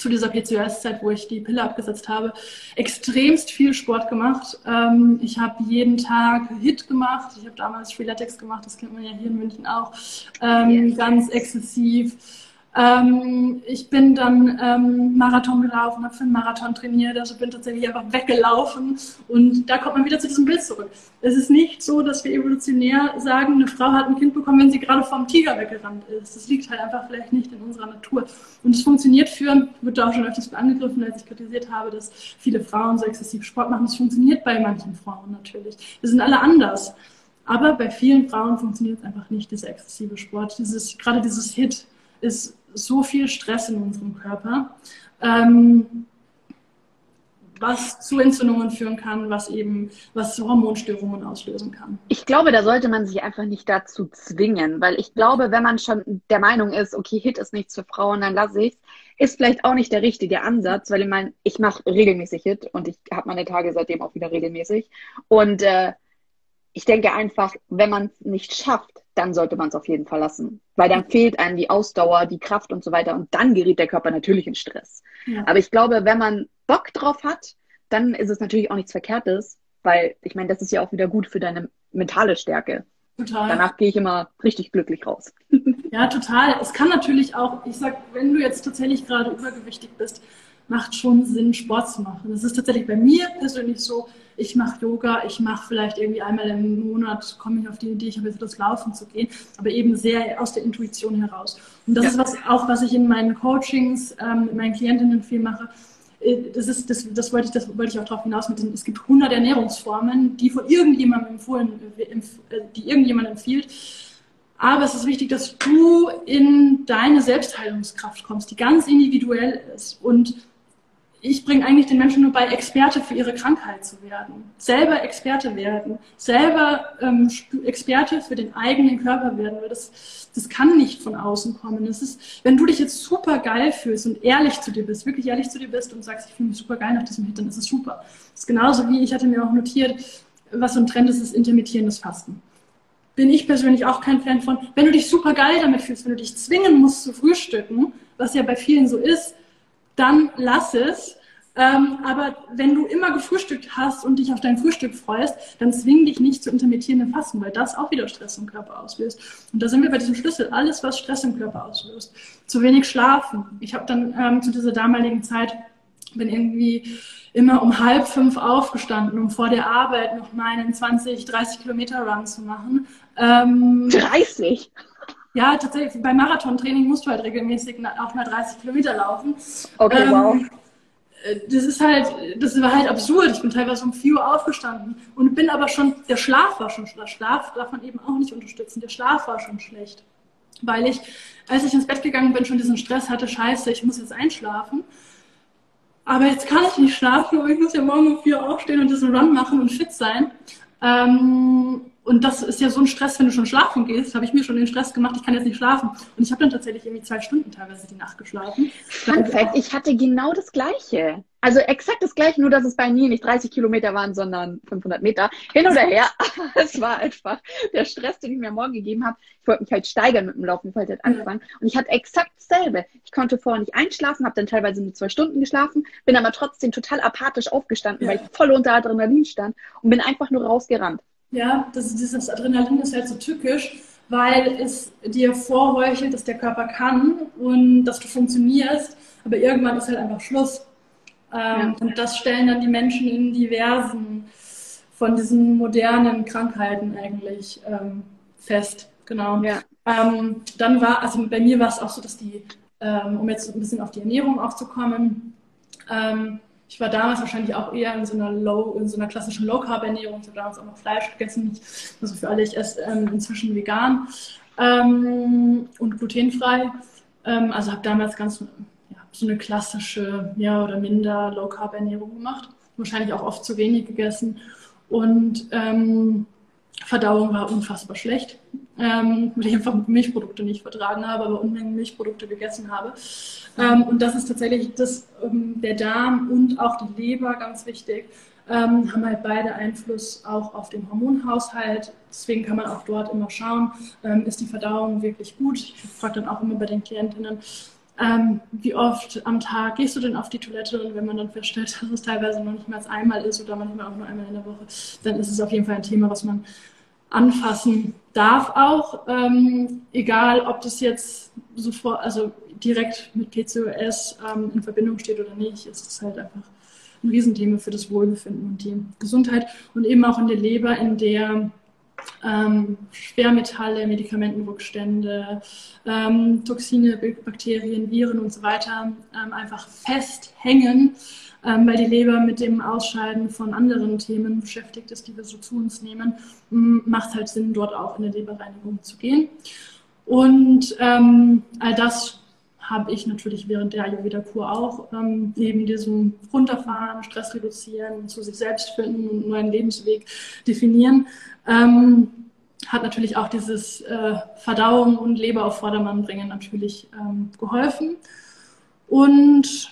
zu dieser PCOS-Zeit, wo ich die Pille abgesetzt habe, extremst viel Sport gemacht. Ähm, ich habe jeden Tag HIT gemacht. Ich habe damals Freeletics gemacht, das kennt man ja hier in München auch. Ähm, yes. Ganz exzessiv ähm, ich bin dann ähm, Marathon gelaufen, habe für einen Marathon trainiert, also bin tatsächlich einfach weggelaufen und da kommt man wieder zu diesem Bild zurück. Es ist nicht so, dass wir evolutionär sagen, eine Frau hat ein Kind bekommen, wenn sie gerade vom Tiger weggerannt ist. Das liegt halt einfach vielleicht nicht in unserer Natur. Und es funktioniert für, wird da auch schon öfters angegriffen, als ich kritisiert habe, dass viele Frauen so exzessiv Sport machen. Es funktioniert bei manchen Frauen natürlich. Wir sind alle anders. Aber bei vielen Frauen funktioniert es einfach nicht, dieser exzessive Sport. Dieses, gerade dieses Hit ist so viel Stress in unserem Körper, ähm, was zu Entzündungen führen kann, was eben, was Hormonstörungen auslösen kann. Ich glaube, da sollte man sich einfach nicht dazu zwingen, weil ich glaube, wenn man schon der Meinung ist, okay, Hit ist nichts für Frauen, dann lasse ich es, ist vielleicht auch nicht der richtige Ansatz, weil ich meine, ich mache regelmäßig Hit und ich habe meine Tage seitdem auch wieder regelmäßig. Und äh, ich denke einfach, wenn man es nicht schafft, dann sollte man es auf jeden Fall lassen. Weil dann fehlt einem die Ausdauer, die Kraft und so weiter und dann gerät der Körper natürlich in Stress. Ja. Aber ich glaube, wenn man Bock drauf hat, dann ist es natürlich auch nichts Verkehrtes, weil ich meine, das ist ja auch wieder gut für deine mentale Stärke. Total. Danach gehe ich immer richtig glücklich raus. Ja, total. Es kann natürlich auch, ich sag, wenn du jetzt tatsächlich gerade übergewichtig bist, macht schon Sinn, Sport zu machen. Das ist tatsächlich bei mir persönlich so, ich mache Yoga, ich mache vielleicht irgendwie einmal im Monat, komme ich auf die Idee, ich habe jetzt das Laufen zu gehen, aber eben sehr aus der Intuition heraus. Und das ja. ist was, auch, was ich in meinen Coachings ähm, mit meinen Klientinnen viel mache. Äh, das, ist, das, das, wollte ich, das wollte ich auch darauf hinaus mit den, es gibt 100 Ernährungsformen, die von irgendjemandem empfohlen, äh, äh, die irgendjemand empfiehlt. Aber es ist wichtig, dass du in deine Selbstheilungskraft kommst, die ganz individuell ist. Und ich bringe eigentlich den Menschen nur bei, Experte für ihre Krankheit zu werden. Selber Experte werden. Selber ähm, Experte für den eigenen Körper werden. Das, das kann nicht von außen kommen. Das ist, wenn du dich jetzt super geil fühlst und ehrlich zu dir bist, wirklich ehrlich zu dir bist und sagst, ich fühle mich super geil nach diesem Hit, dann ist es super. Das ist genauso wie, ich hatte mir auch notiert, was so ein Trend ist, ist intermittierendes Fasten. Bin ich persönlich auch kein Fan von. Wenn du dich super geil damit fühlst, wenn du dich zwingen musst zu frühstücken, was ja bei vielen so ist, dann lass es. Ähm, aber wenn du immer gefrühstückt hast und dich auf dein Frühstück freust, dann zwing dich nicht zu intermittierenden Fasten, weil das auch wieder Stress im Körper auslöst. Und da sind wir bei diesem Schlüssel. Alles, was Stress im Körper auslöst. Zu wenig schlafen. Ich habe dann ähm, zu dieser damaligen Zeit bin irgendwie immer um halb fünf aufgestanden, um vor der Arbeit noch meinen 20, 30 Kilometer Run zu machen. Ähm, 30? Ja, tatsächlich, beim Marathontraining musst du halt regelmäßig auch mal 30 Kilometer laufen. Okay, ähm, wow. Äh, das ist halt, das war halt absurd. Ich bin teilweise um 4 Uhr aufgestanden und bin aber schon, der Schlaf war schon, der Schlaf darf man eben auch nicht unterstützen. Der Schlaf war schon schlecht. Weil ich, als ich ins Bett gegangen bin, schon diesen Stress hatte, scheiße, ich muss jetzt einschlafen. Aber jetzt kann ich nicht schlafen, aber ich muss ja morgen um 4 Uhr aufstehen und diesen Run machen und fit sein. Ähm, und das ist ja so ein Stress, wenn du schon schlafen gehst, habe ich mir schon den Stress gemacht, ich kann jetzt nicht schlafen. Und ich habe dann tatsächlich irgendwie zwei Stunden teilweise die Nacht geschlafen. Fun Fact, ich hatte genau das Gleiche. Also exakt das Gleiche, nur dass es bei mir nicht 30 Kilometer waren, sondern 500 Meter. Hin oder her. es war einfach der Stress, den ich mir morgen gegeben habe. Ich wollte mich halt steigern mit dem Laufen, ich wollte halt anfangen. Und ich hatte exakt dasselbe. Ich konnte vorher nicht einschlafen, habe dann teilweise nur zwei Stunden geschlafen, bin aber trotzdem total apathisch aufgestanden, ja. weil ich voll unter Adrenalin stand und bin einfach nur rausgerannt. Ja, das, dieses Adrenalin ist halt so tückisch, weil es dir vorheuchelt, dass der Körper kann und dass du funktionierst, aber irgendwann ist halt einfach Schluss. Ähm, ja. Und das stellen dann die Menschen in diversen von diesen modernen Krankheiten eigentlich ähm, fest. Genau. Ja. Ähm, dann war, also bei mir war es auch so, dass die, ähm, um jetzt ein bisschen auf die Ernährung auch zu kommen, ähm, ich war damals wahrscheinlich auch eher in so einer Low, in so einer klassischen Low Carb Ernährung. Ich habe damals auch noch Fleisch gegessen. Also für alle, ich esse ähm, inzwischen vegan ähm, und glutenfrei. Ähm, also habe damals ganz ja, so eine klassische, mehr oder minder Low Carb Ernährung gemacht. Wahrscheinlich auch oft zu wenig gegessen. Und ähm, Verdauung war unfassbar schlecht, ähm, weil ich einfach Milchprodukte nicht vertragen habe, aber Unmengen Milchprodukte gegessen habe. Ähm, und das ist tatsächlich das, ähm, der Darm und auch die Leber ganz wichtig, ähm, haben halt beide Einfluss auch auf den Hormonhaushalt. Deswegen kann man auch dort immer schauen, ähm, ist die Verdauung wirklich gut. Ich frage dann auch immer bei den Klientinnen, ähm, wie oft am Tag gehst du denn auf die Toilette und wenn man dann feststellt, dass es teilweise noch nicht mal einmal ist oder manchmal auch nur einmal in der Woche, dann ist es auf jeden Fall ein Thema, was man anfassen darf auch, ähm, egal ob das jetzt sofort, also direkt mit PCOS ähm, in Verbindung steht oder nicht, ist es halt einfach ein Riesenthema für das Wohlbefinden und die Gesundheit und eben auch in der Leber, in der ähm, Schwermetalle, Medikamentenrückstände, ähm, Toxine, Bakterien, Viren und so weiter ähm, einfach festhängen, ähm, weil die Leber mit dem Ausscheiden von anderen Themen beschäftigt ist, die wir so zu uns nehmen, macht halt Sinn, dort auch in der Leberreinigung zu gehen. Und ähm, all das habe ich natürlich während der Ayurveda-Kur auch ähm, neben diesem Runterfahren, Stress reduzieren, zu sich selbst finden und einen neuen Lebensweg definieren, ähm, hat natürlich auch dieses äh, Verdauung und Leber auf Vordermann bringen natürlich ähm, geholfen. Und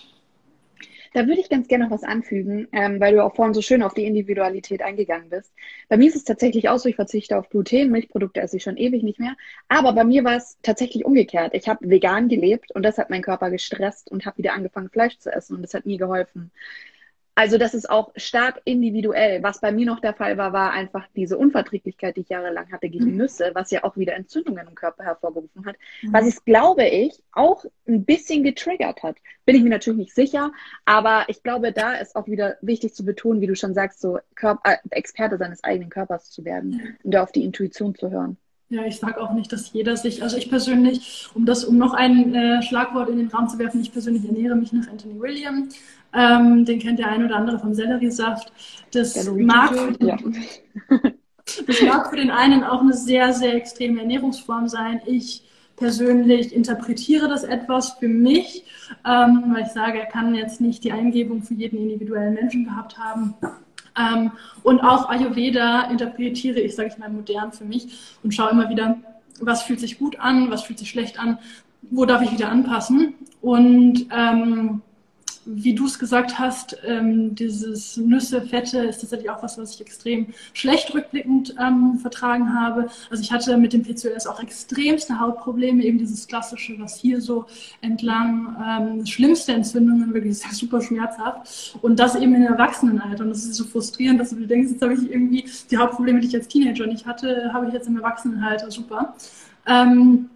da würde ich ganz gerne noch was anfügen, ähm, weil du auch vorhin so schön auf die Individualität eingegangen bist. Bei mir ist es tatsächlich auch so, ich verzichte auf Gluten, Milchprodukte esse ich schon ewig nicht mehr. Aber bei mir war es tatsächlich umgekehrt. Ich habe vegan gelebt und das hat meinen Körper gestresst und habe wieder angefangen, Fleisch zu essen und das hat nie geholfen. Also das ist auch stark individuell. Was bei mir noch der Fall war, war einfach diese Unverträglichkeit, die ich jahrelang hatte gegen mhm. Nüsse, was ja auch wieder Entzündungen im Körper hervorgerufen hat. Mhm. Was es, glaube ich, auch ein bisschen getriggert hat. Bin ich mir natürlich nicht sicher, aber ich glaube, da ist auch wieder wichtig zu betonen, wie du schon sagst, so Körper, äh, Experte seines eigenen Körpers zu werden mhm. und da auf die Intuition zu hören. Ja, ich sage auch nicht, dass jeder sich, also ich persönlich, um das, um noch ein äh, Schlagwort in den Raum zu werfen, ich persönlich ernähre mich nach Anthony William. Ähm, den kennt der ein oder andere vom Selleriesaft. Das mag, für, ja. das mag für den einen auch eine sehr, sehr extreme Ernährungsform sein. Ich persönlich interpretiere das etwas für mich, ähm, weil ich sage, er kann jetzt nicht die Eingebung für jeden individuellen Menschen gehabt haben. Ähm, und auch Ayurveda interpretiere ich, sage ich mal, modern für mich und schaue immer wieder, was fühlt sich gut an, was fühlt sich schlecht an, wo darf ich wieder anpassen. Und ähm, wie du es gesagt hast, ähm, dieses Nüsse, Fette ist tatsächlich auch was, was ich extrem schlecht rückblickend ähm, vertragen habe. Also ich hatte mit dem PCOS auch extremste Hautprobleme, eben dieses klassische, was hier so entlang, ähm, schlimmste Entzündungen, wirklich super schmerzhaft. Und das eben im Erwachsenenalter. Und das ist so frustrierend, dass du dir denkst, jetzt habe ich irgendwie die Hautprobleme, die ich als Teenager nicht hatte, habe ich jetzt im Erwachsenenalter. Super. Ähm,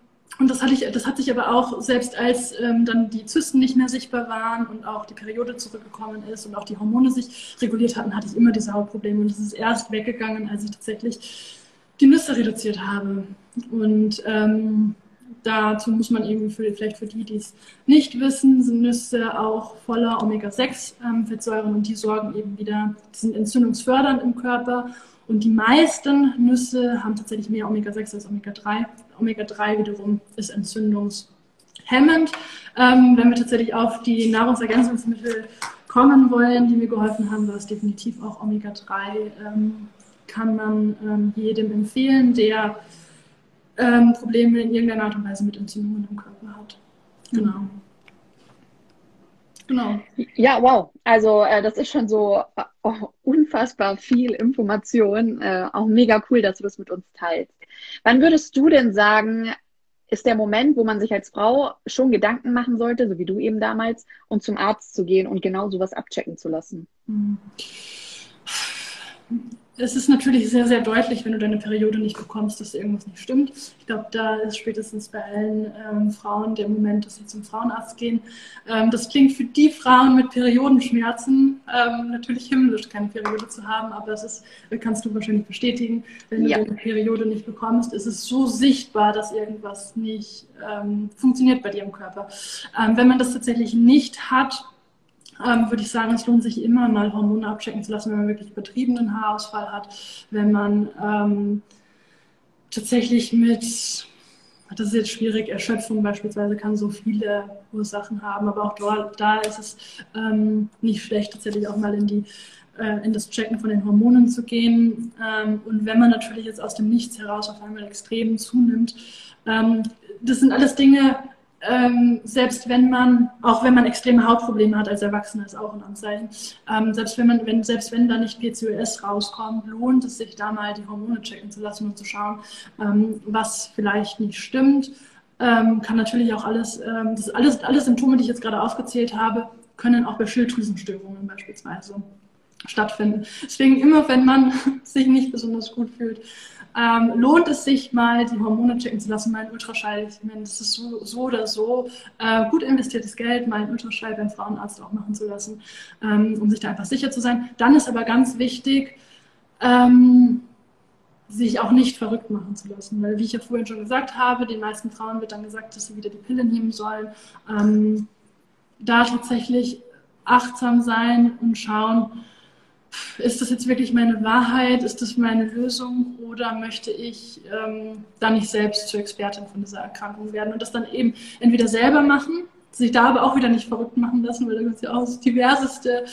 und das, hatte ich, das hat sich aber auch, selbst als ähm, dann die Zysten nicht mehr sichtbar waren und auch die Periode zurückgekommen ist und auch die Hormone sich reguliert hatten, hatte ich immer diese Hautprobleme. Und es ist erst weggegangen, als ich tatsächlich die Nüsse reduziert habe. Und ähm, dazu muss man irgendwie für, vielleicht für die, die es nicht wissen, sind Nüsse auch voller Omega-6-Fettsäuren ähm, und die sorgen eben wieder, die sind entzündungsfördernd im Körper und die meisten Nüsse haben tatsächlich mehr Omega-6 als Omega-3. Omega-3 wiederum ist entzündungshemmend. Ähm, wenn wir tatsächlich auf die Nahrungsergänzungsmittel kommen wollen, die mir geholfen haben, war es definitiv auch Omega-3. Ähm, kann man ähm, jedem empfehlen, der ähm, Probleme in irgendeiner Art und Weise mit Entzündungen im Körper hat. Genau. Genau. Ja, wow. Also äh, das ist schon so oh, unfassbar viel Information. Äh, auch mega cool, dass du das mit uns teilst. Wann würdest du denn sagen, ist der Moment, wo man sich als Frau schon Gedanken machen sollte, so wie du eben damals, und zum Arzt zu gehen und genau sowas abchecken zu lassen? Es ist natürlich sehr, sehr deutlich, wenn du deine Periode nicht bekommst, dass irgendwas nicht stimmt. Ich glaube, da ist spätestens bei allen ähm, Frauen der Moment, dass sie zum Frauenarzt gehen. Ähm, das klingt für die Frauen mit Periodenschmerzen ähm, natürlich himmlisch, keine Periode zu haben, aber das ist, kannst du wahrscheinlich bestätigen, wenn ja. du deine Periode nicht bekommst, ist es so sichtbar, dass irgendwas nicht ähm, funktioniert bei dir im Körper. Ähm, wenn man das tatsächlich nicht hat, ähm, würde ich sagen, es lohnt sich immer mal Hormone abchecken zu lassen, wenn man wirklich übertriebenen Haarausfall hat, wenn man ähm, tatsächlich mit, das ist jetzt schwierig, Erschöpfung beispielsweise kann so viele Ursachen haben, aber auch dort, da ist es ähm, nicht schlecht, tatsächlich auch mal in die äh, in das Checken von den Hormonen zu gehen. Ähm, und wenn man natürlich jetzt aus dem Nichts heraus auf einmal extrem zunimmt, ähm, das sind alles Dinge, ähm, selbst wenn man, auch wenn man extreme Hautprobleme hat als Erwachsener, ist auch ein Anzeichen. Ähm, selbst wenn man, wenn, selbst wenn da nicht PCOS rauskommt, lohnt es sich da mal die Hormone checken zu lassen und zu schauen, ähm, was vielleicht nicht stimmt. Ähm, kann natürlich auch alles, ähm, das alles, alle Symptome, die ich jetzt gerade aufgezählt habe, können auch bei Schilddrüsenstörungen beispielsweise stattfinden. Deswegen immer, wenn man sich nicht besonders gut fühlt, ähm, lohnt es sich mal, die Hormone checken zu lassen, mal einen Ultraschall. Ich meine, das ist so, so oder so äh, gut investiertes Geld, mal einen Ultraschall beim Frauenarzt auch machen zu lassen, ähm, um sich da einfach sicher zu sein. Dann ist aber ganz wichtig, ähm, sich auch nicht verrückt machen zu lassen. Weil, wie ich ja vorhin schon gesagt habe, den meisten Frauen wird dann gesagt, dass sie wieder die Pille nehmen sollen. Ähm, da tatsächlich achtsam sein und schauen, ist das jetzt wirklich meine Wahrheit? Ist das meine Lösung? Oder möchte ich ähm, dann nicht selbst zur Expertin von dieser Erkrankung werden und das dann eben entweder selber machen, sich da aber auch wieder nicht verrückt machen lassen, weil da gibt es ja auch diverseste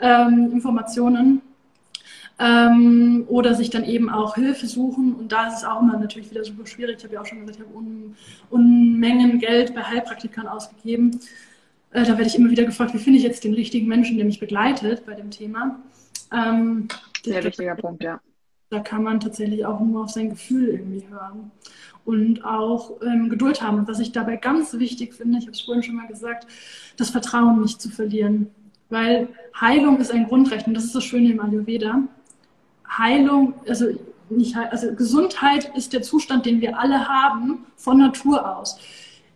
ähm, Informationen. Ähm, oder sich dann eben auch Hilfe suchen. Und da ist es auch immer natürlich wieder super schwierig. Ich habe ja auch schon gesagt, ich habe Un Unmengen Geld bei Heilpraktikern ausgegeben. Äh, da werde ich immer wieder gefragt, wie finde ich jetzt den richtigen Menschen, der mich begleitet bei dem Thema. Ähm, Sehr wichtiger Punkt, ja. Da kann man tatsächlich auch nur auf sein Gefühl irgendwie hören und auch ähm, Geduld haben. Und was ich dabei ganz wichtig finde, ich habe es vorhin schon mal gesagt, das Vertrauen nicht zu verlieren. weil Heilung ist ein Grundrecht und das ist das Schöne im Ayurveda. Heilung, also nicht, also Gesundheit ist der Zustand, den wir alle haben von Natur aus.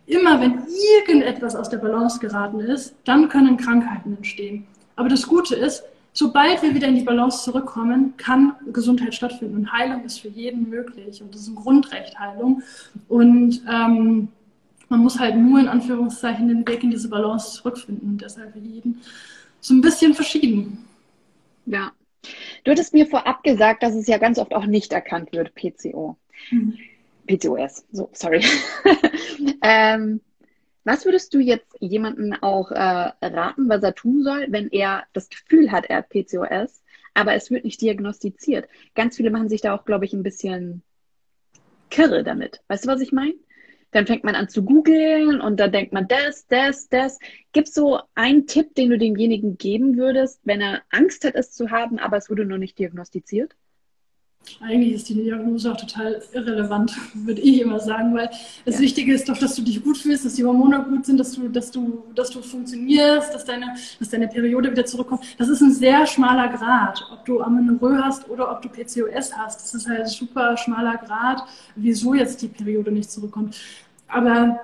Immer wenn irgendetwas aus der Balance geraten ist, dann können Krankheiten entstehen. Aber das Gute ist, sobald wir wieder in die Balance zurückkommen, kann Gesundheit stattfinden. Und Heilung ist für jeden möglich. Und das ist ein Grundrecht, Heilung. Und ähm, man muss halt nur in Anführungszeichen den Weg in diese Balance zurückfinden. Und deshalb für jeden so ein bisschen verschieden. Ja. Du hattest mir vorab gesagt, dass es ja ganz oft auch nicht erkannt wird, PCO. Mhm. PCOS, so, sorry. ähm, was würdest du jetzt jemandem auch äh, raten, was er tun soll, wenn er das Gefühl hat, er hat PCOS, aber es wird nicht diagnostiziert? Ganz viele machen sich da auch, glaube ich, ein bisschen kirre damit. Weißt du, was ich meine? Dann fängt man an zu googeln und dann denkt man das, das, das. Gibt es so einen Tipp, den du demjenigen geben würdest, wenn er Angst hat, es zu haben, aber es wurde noch nicht diagnostiziert? Eigentlich ist die Diagnose auch total irrelevant, würde ich immer sagen, weil das ja. Wichtige ist doch, dass du dich gut fühlst, dass die Hormone gut sind, dass du, dass du, dass du funktionierst, dass deine, dass deine Periode wieder zurückkommt. Das ist ein sehr schmaler Grad, ob du Amenorrhoe hast oder ob du PCOS hast. Das ist halt ein super schmaler Grad, wieso jetzt die Periode nicht zurückkommt. Aber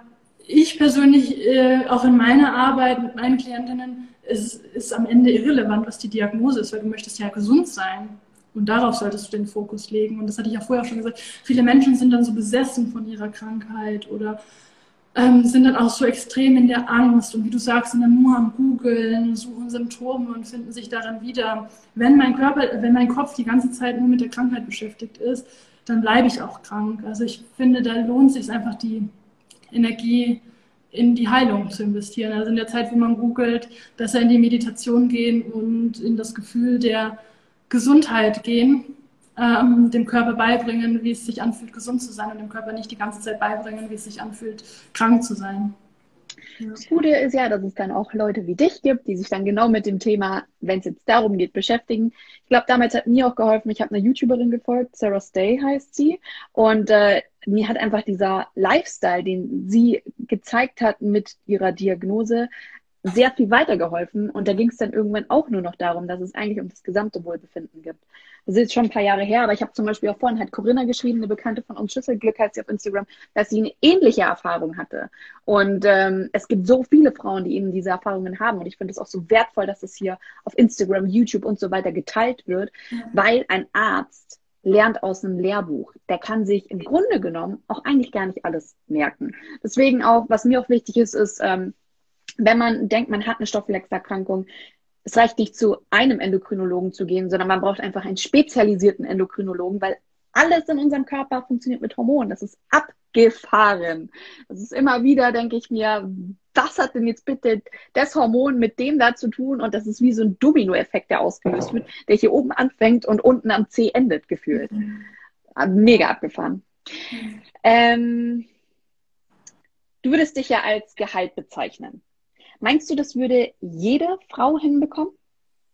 ich persönlich, äh, auch in meiner Arbeit mit meinen Klientinnen, ist, ist am Ende irrelevant, was die Diagnose ist, weil du möchtest ja gesund sein. Und darauf solltest du den Fokus legen. Und das hatte ich ja vorher schon gesagt. Viele Menschen sind dann so besessen von ihrer Krankheit oder ähm, sind dann auch so extrem in der Angst. Und wie du sagst, sind dann nur am Googeln, suchen Symptome und finden sich daran wieder. Wenn mein Körper, wenn mein Kopf die ganze Zeit nur mit der Krankheit beschäftigt ist, dann bleibe ich auch krank. Also ich finde, da lohnt sich einfach die Energie in die Heilung zu investieren. Also in der Zeit, wo man googelt, besser in die Meditation gehen und in das Gefühl der Gesundheit gehen, ähm, dem Körper beibringen, wie es sich anfühlt, gesund zu sein und dem Körper nicht die ganze Zeit beibringen, wie es sich anfühlt, krank zu sein. Das Gute ist ja, dass es dann auch Leute wie dich gibt, die sich dann genau mit dem Thema, wenn es jetzt darum geht, beschäftigen. Ich glaube, damals hat mir auch geholfen, ich habe eine YouTuberin gefolgt, Sarah Stay heißt sie. Und äh, mir hat einfach dieser Lifestyle, den sie gezeigt hat mit ihrer Diagnose, sehr viel weitergeholfen. Und da ging es dann irgendwann auch nur noch darum, dass es eigentlich um das gesamte Wohlbefinden gibt. Das ist jetzt schon ein paar Jahre her, aber ich habe zum Beispiel auch vorhin hat Corinna geschrieben, eine Bekannte von uns, Schüsselglück heißt sie auf Instagram, dass sie eine ähnliche Erfahrung hatte. Und ähm, es gibt so viele Frauen, die eben diese Erfahrungen haben. Und ich finde es auch so wertvoll, dass es hier auf Instagram, YouTube und so weiter geteilt wird, mhm. weil ein Arzt lernt aus einem Lehrbuch. Der kann sich im Grunde genommen auch eigentlich gar nicht alles merken. Deswegen auch, was mir auch wichtig ist, ist, ähm, wenn man denkt, man hat eine Stoffwechselerkrankung, es reicht nicht zu einem Endokrinologen zu gehen, sondern man braucht einfach einen spezialisierten Endokrinologen, weil alles in unserem Körper funktioniert mit Hormonen. Das ist abgefahren. Das ist immer wieder, denke ich mir, was hat denn jetzt bitte das Hormon mit dem da zu tun? Und das ist wie so ein Dominoeffekt, der ausgelöst wird, der hier oben anfängt und unten am C endet, gefühlt. Mega abgefahren. Ähm, du würdest dich ja als Gehalt bezeichnen. Meinst du, das würde jede Frau hinbekommen?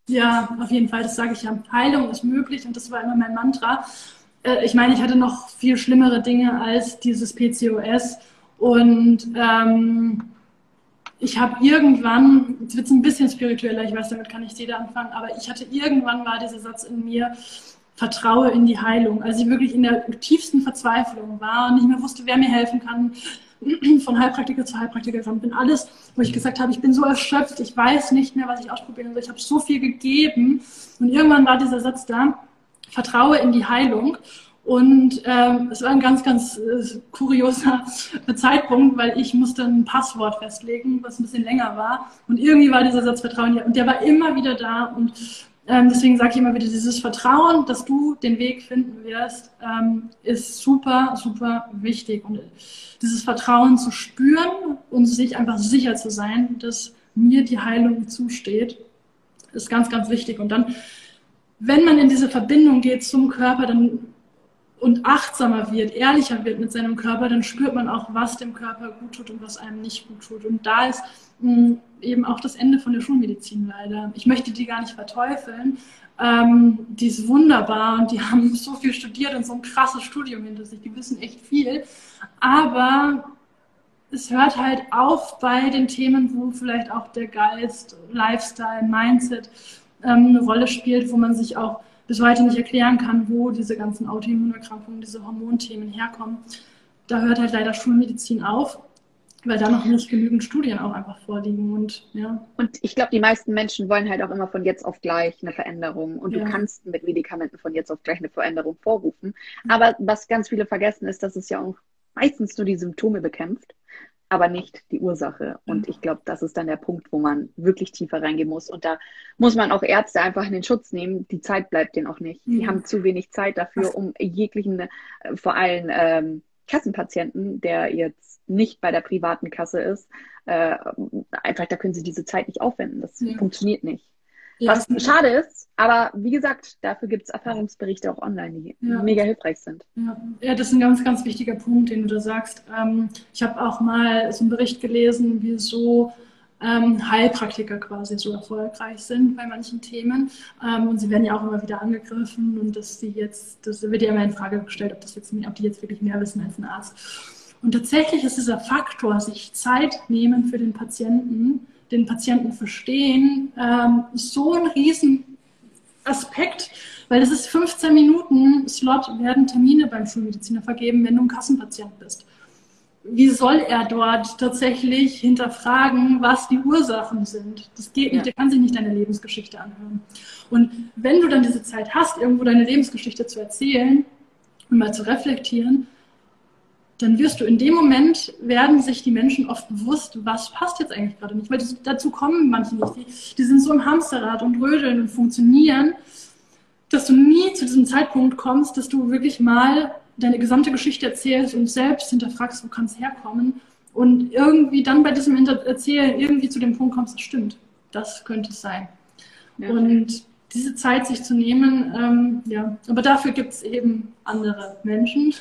Ja, auf jeden Fall, das sage ich ja. Heilung ist möglich und das war immer mein Mantra. Äh, ich meine, ich hatte noch viel schlimmere Dinge als dieses PCOS und ähm, ich habe irgendwann, jetzt wird es ein bisschen spiritueller, ich weiß, damit kann nicht jeder anfangen, aber ich hatte irgendwann war dieser Satz in mir, vertraue in die Heilung. Als ich wirklich in der tiefsten Verzweiflung war und nicht mehr wusste, wer mir helfen kann, von Heilpraktiker zu Heilpraktiker gerannt bin. Alles, wo ich gesagt habe, ich bin so erschöpft, ich weiß nicht mehr, was ich ausprobieren soll. Ich habe so viel gegeben. Und irgendwann war dieser Satz da, vertraue in die Heilung. Und ähm, es war ein ganz, ganz äh, kurioser Zeitpunkt, weil ich musste ein Passwort festlegen, was ein bisschen länger war. Und irgendwie war dieser Satz Vertrauen, und der war immer wieder da. Und ähm, deswegen sage ich immer wieder, dieses Vertrauen, dass du den Weg finden wirst, ähm, ist super, super wichtig. Und dieses Vertrauen zu spüren und sich einfach sicher zu sein, dass mir die Heilung zusteht, ist ganz, ganz wichtig. Und dann, wenn man in diese Verbindung geht zum Körper, dann und achtsamer wird, ehrlicher wird mit seinem Körper, dann spürt man auch, was dem Körper gut tut und was einem nicht gut tut. Und da ist mh, hm, eben auch das Ende von der Schulmedizin leider. Ich möchte die gar nicht verteufeln. Ähm, die ist wunderbar und die haben so viel studiert und so ein krasses Studium hinter sich. Die wissen echt viel. Aber es hört halt auf bei den Themen, wo vielleicht auch der Geist, Lifestyle, Mindset ähm, eine Rolle spielt, wo man sich auch bis heute nicht erklären kann, wo diese ganzen Autoimmunerkrankungen, diese Hormonthemen herkommen. Da hört halt leider Schulmedizin auf, weil da noch nicht genügend Studien auch einfach vorliegen. Und, ja. und ich glaube, die meisten Menschen wollen halt auch immer von jetzt auf gleich eine Veränderung. Und ja. du kannst mit Medikamenten von jetzt auf gleich eine Veränderung vorrufen. Aber was ganz viele vergessen ist, dass es ja auch meistens nur die Symptome bekämpft aber nicht die Ursache. Und ich glaube, das ist dann der Punkt, wo man wirklich tiefer reingehen muss. Und da muss man auch Ärzte einfach in den Schutz nehmen. Die Zeit bleibt denen auch nicht. Die haben zu wenig Zeit dafür, um jeglichen, äh, vor allem ähm, Kassenpatienten, der jetzt nicht bei der privaten Kasse ist, äh, einfach, da können sie diese Zeit nicht aufwenden. Das ja. funktioniert nicht. Ja, Was schade ist, aber wie gesagt, dafür gibt es Erfahrungsberichte auch online, die ja. mega hilfreich sind. Ja. ja, das ist ein ganz, ganz wichtiger Punkt, den du da sagst. Ähm, ich habe auch mal so einen Bericht gelesen, wieso ähm, Heilpraktiker quasi so erfolgreich sind bei manchen Themen. Ähm, und sie werden ja auch immer wieder angegriffen und dass sie jetzt, das wird ja immer in Frage gestellt, ob, das jetzt, ob die jetzt wirklich mehr wissen als ein Arzt. Und tatsächlich ist dieser Faktor, sich Zeit nehmen für den Patienten, den Patienten verstehen, ähm, so ein Riesenaspekt, weil es ist 15 Minuten Slot, werden Termine beim Schulmediziner vergeben, wenn du ein Kassenpatient bist. Wie soll er dort tatsächlich hinterfragen, was die Ursachen sind? Das geht nicht, ja. der kann sich nicht deine Lebensgeschichte anhören. Und wenn du dann diese Zeit hast, irgendwo deine Lebensgeschichte zu erzählen und mal zu reflektieren, dann wirst du in dem Moment, werden sich die Menschen oft bewusst, was passt jetzt eigentlich gerade nicht. Weil dazu kommen manche nicht. Die, die sind so im Hamsterrad und rödeln und funktionieren, dass du nie zu diesem Zeitpunkt kommst, dass du wirklich mal deine gesamte Geschichte erzählst und selbst hinterfragst, wo kann es herkommen. Und irgendwie dann bei diesem Erzählen irgendwie zu dem Punkt kommst, das stimmt. Das könnte es sein. Ja. Und diese Zeit sich zu nehmen, ähm, ja, aber dafür gibt es eben andere Menschen,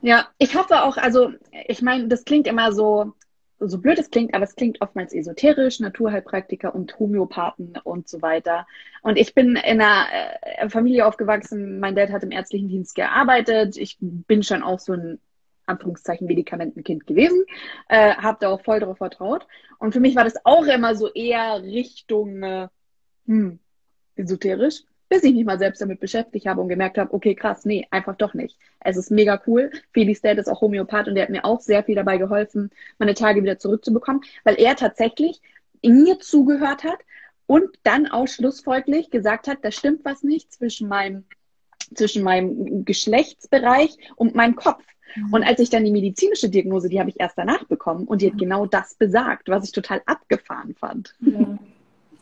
ja, ich hoffe auch, also ich meine, das klingt immer so, so blöd es klingt, aber es klingt oftmals esoterisch, Naturheilpraktiker und Homöopathen und so weiter. Und ich bin in einer äh, Familie aufgewachsen, mein Dad hat im ärztlichen Dienst gearbeitet, ich bin schon auch so ein Anführungszeichen Medikamentenkind gewesen, äh, habe da auch voll darauf vertraut. Und für mich war das auch immer so eher Richtung äh, hm, esoterisch bis ich mich mal selbst damit beschäftigt habe und gemerkt habe, okay, krass, nee, einfach doch nicht. Es ist mega cool. Felix Dad ist auch Homöopath und der hat mir auch sehr viel dabei geholfen, meine Tage wieder zurückzubekommen, weil er tatsächlich mir zugehört hat und dann auch schlussfolglich gesagt hat, da stimmt was nicht zwischen meinem, zwischen meinem Geschlechtsbereich und meinem Kopf. Mhm. Und als ich dann die medizinische Diagnose, die habe ich erst danach bekommen und die hat mhm. genau das besagt, was ich total abgefahren fand. Ja.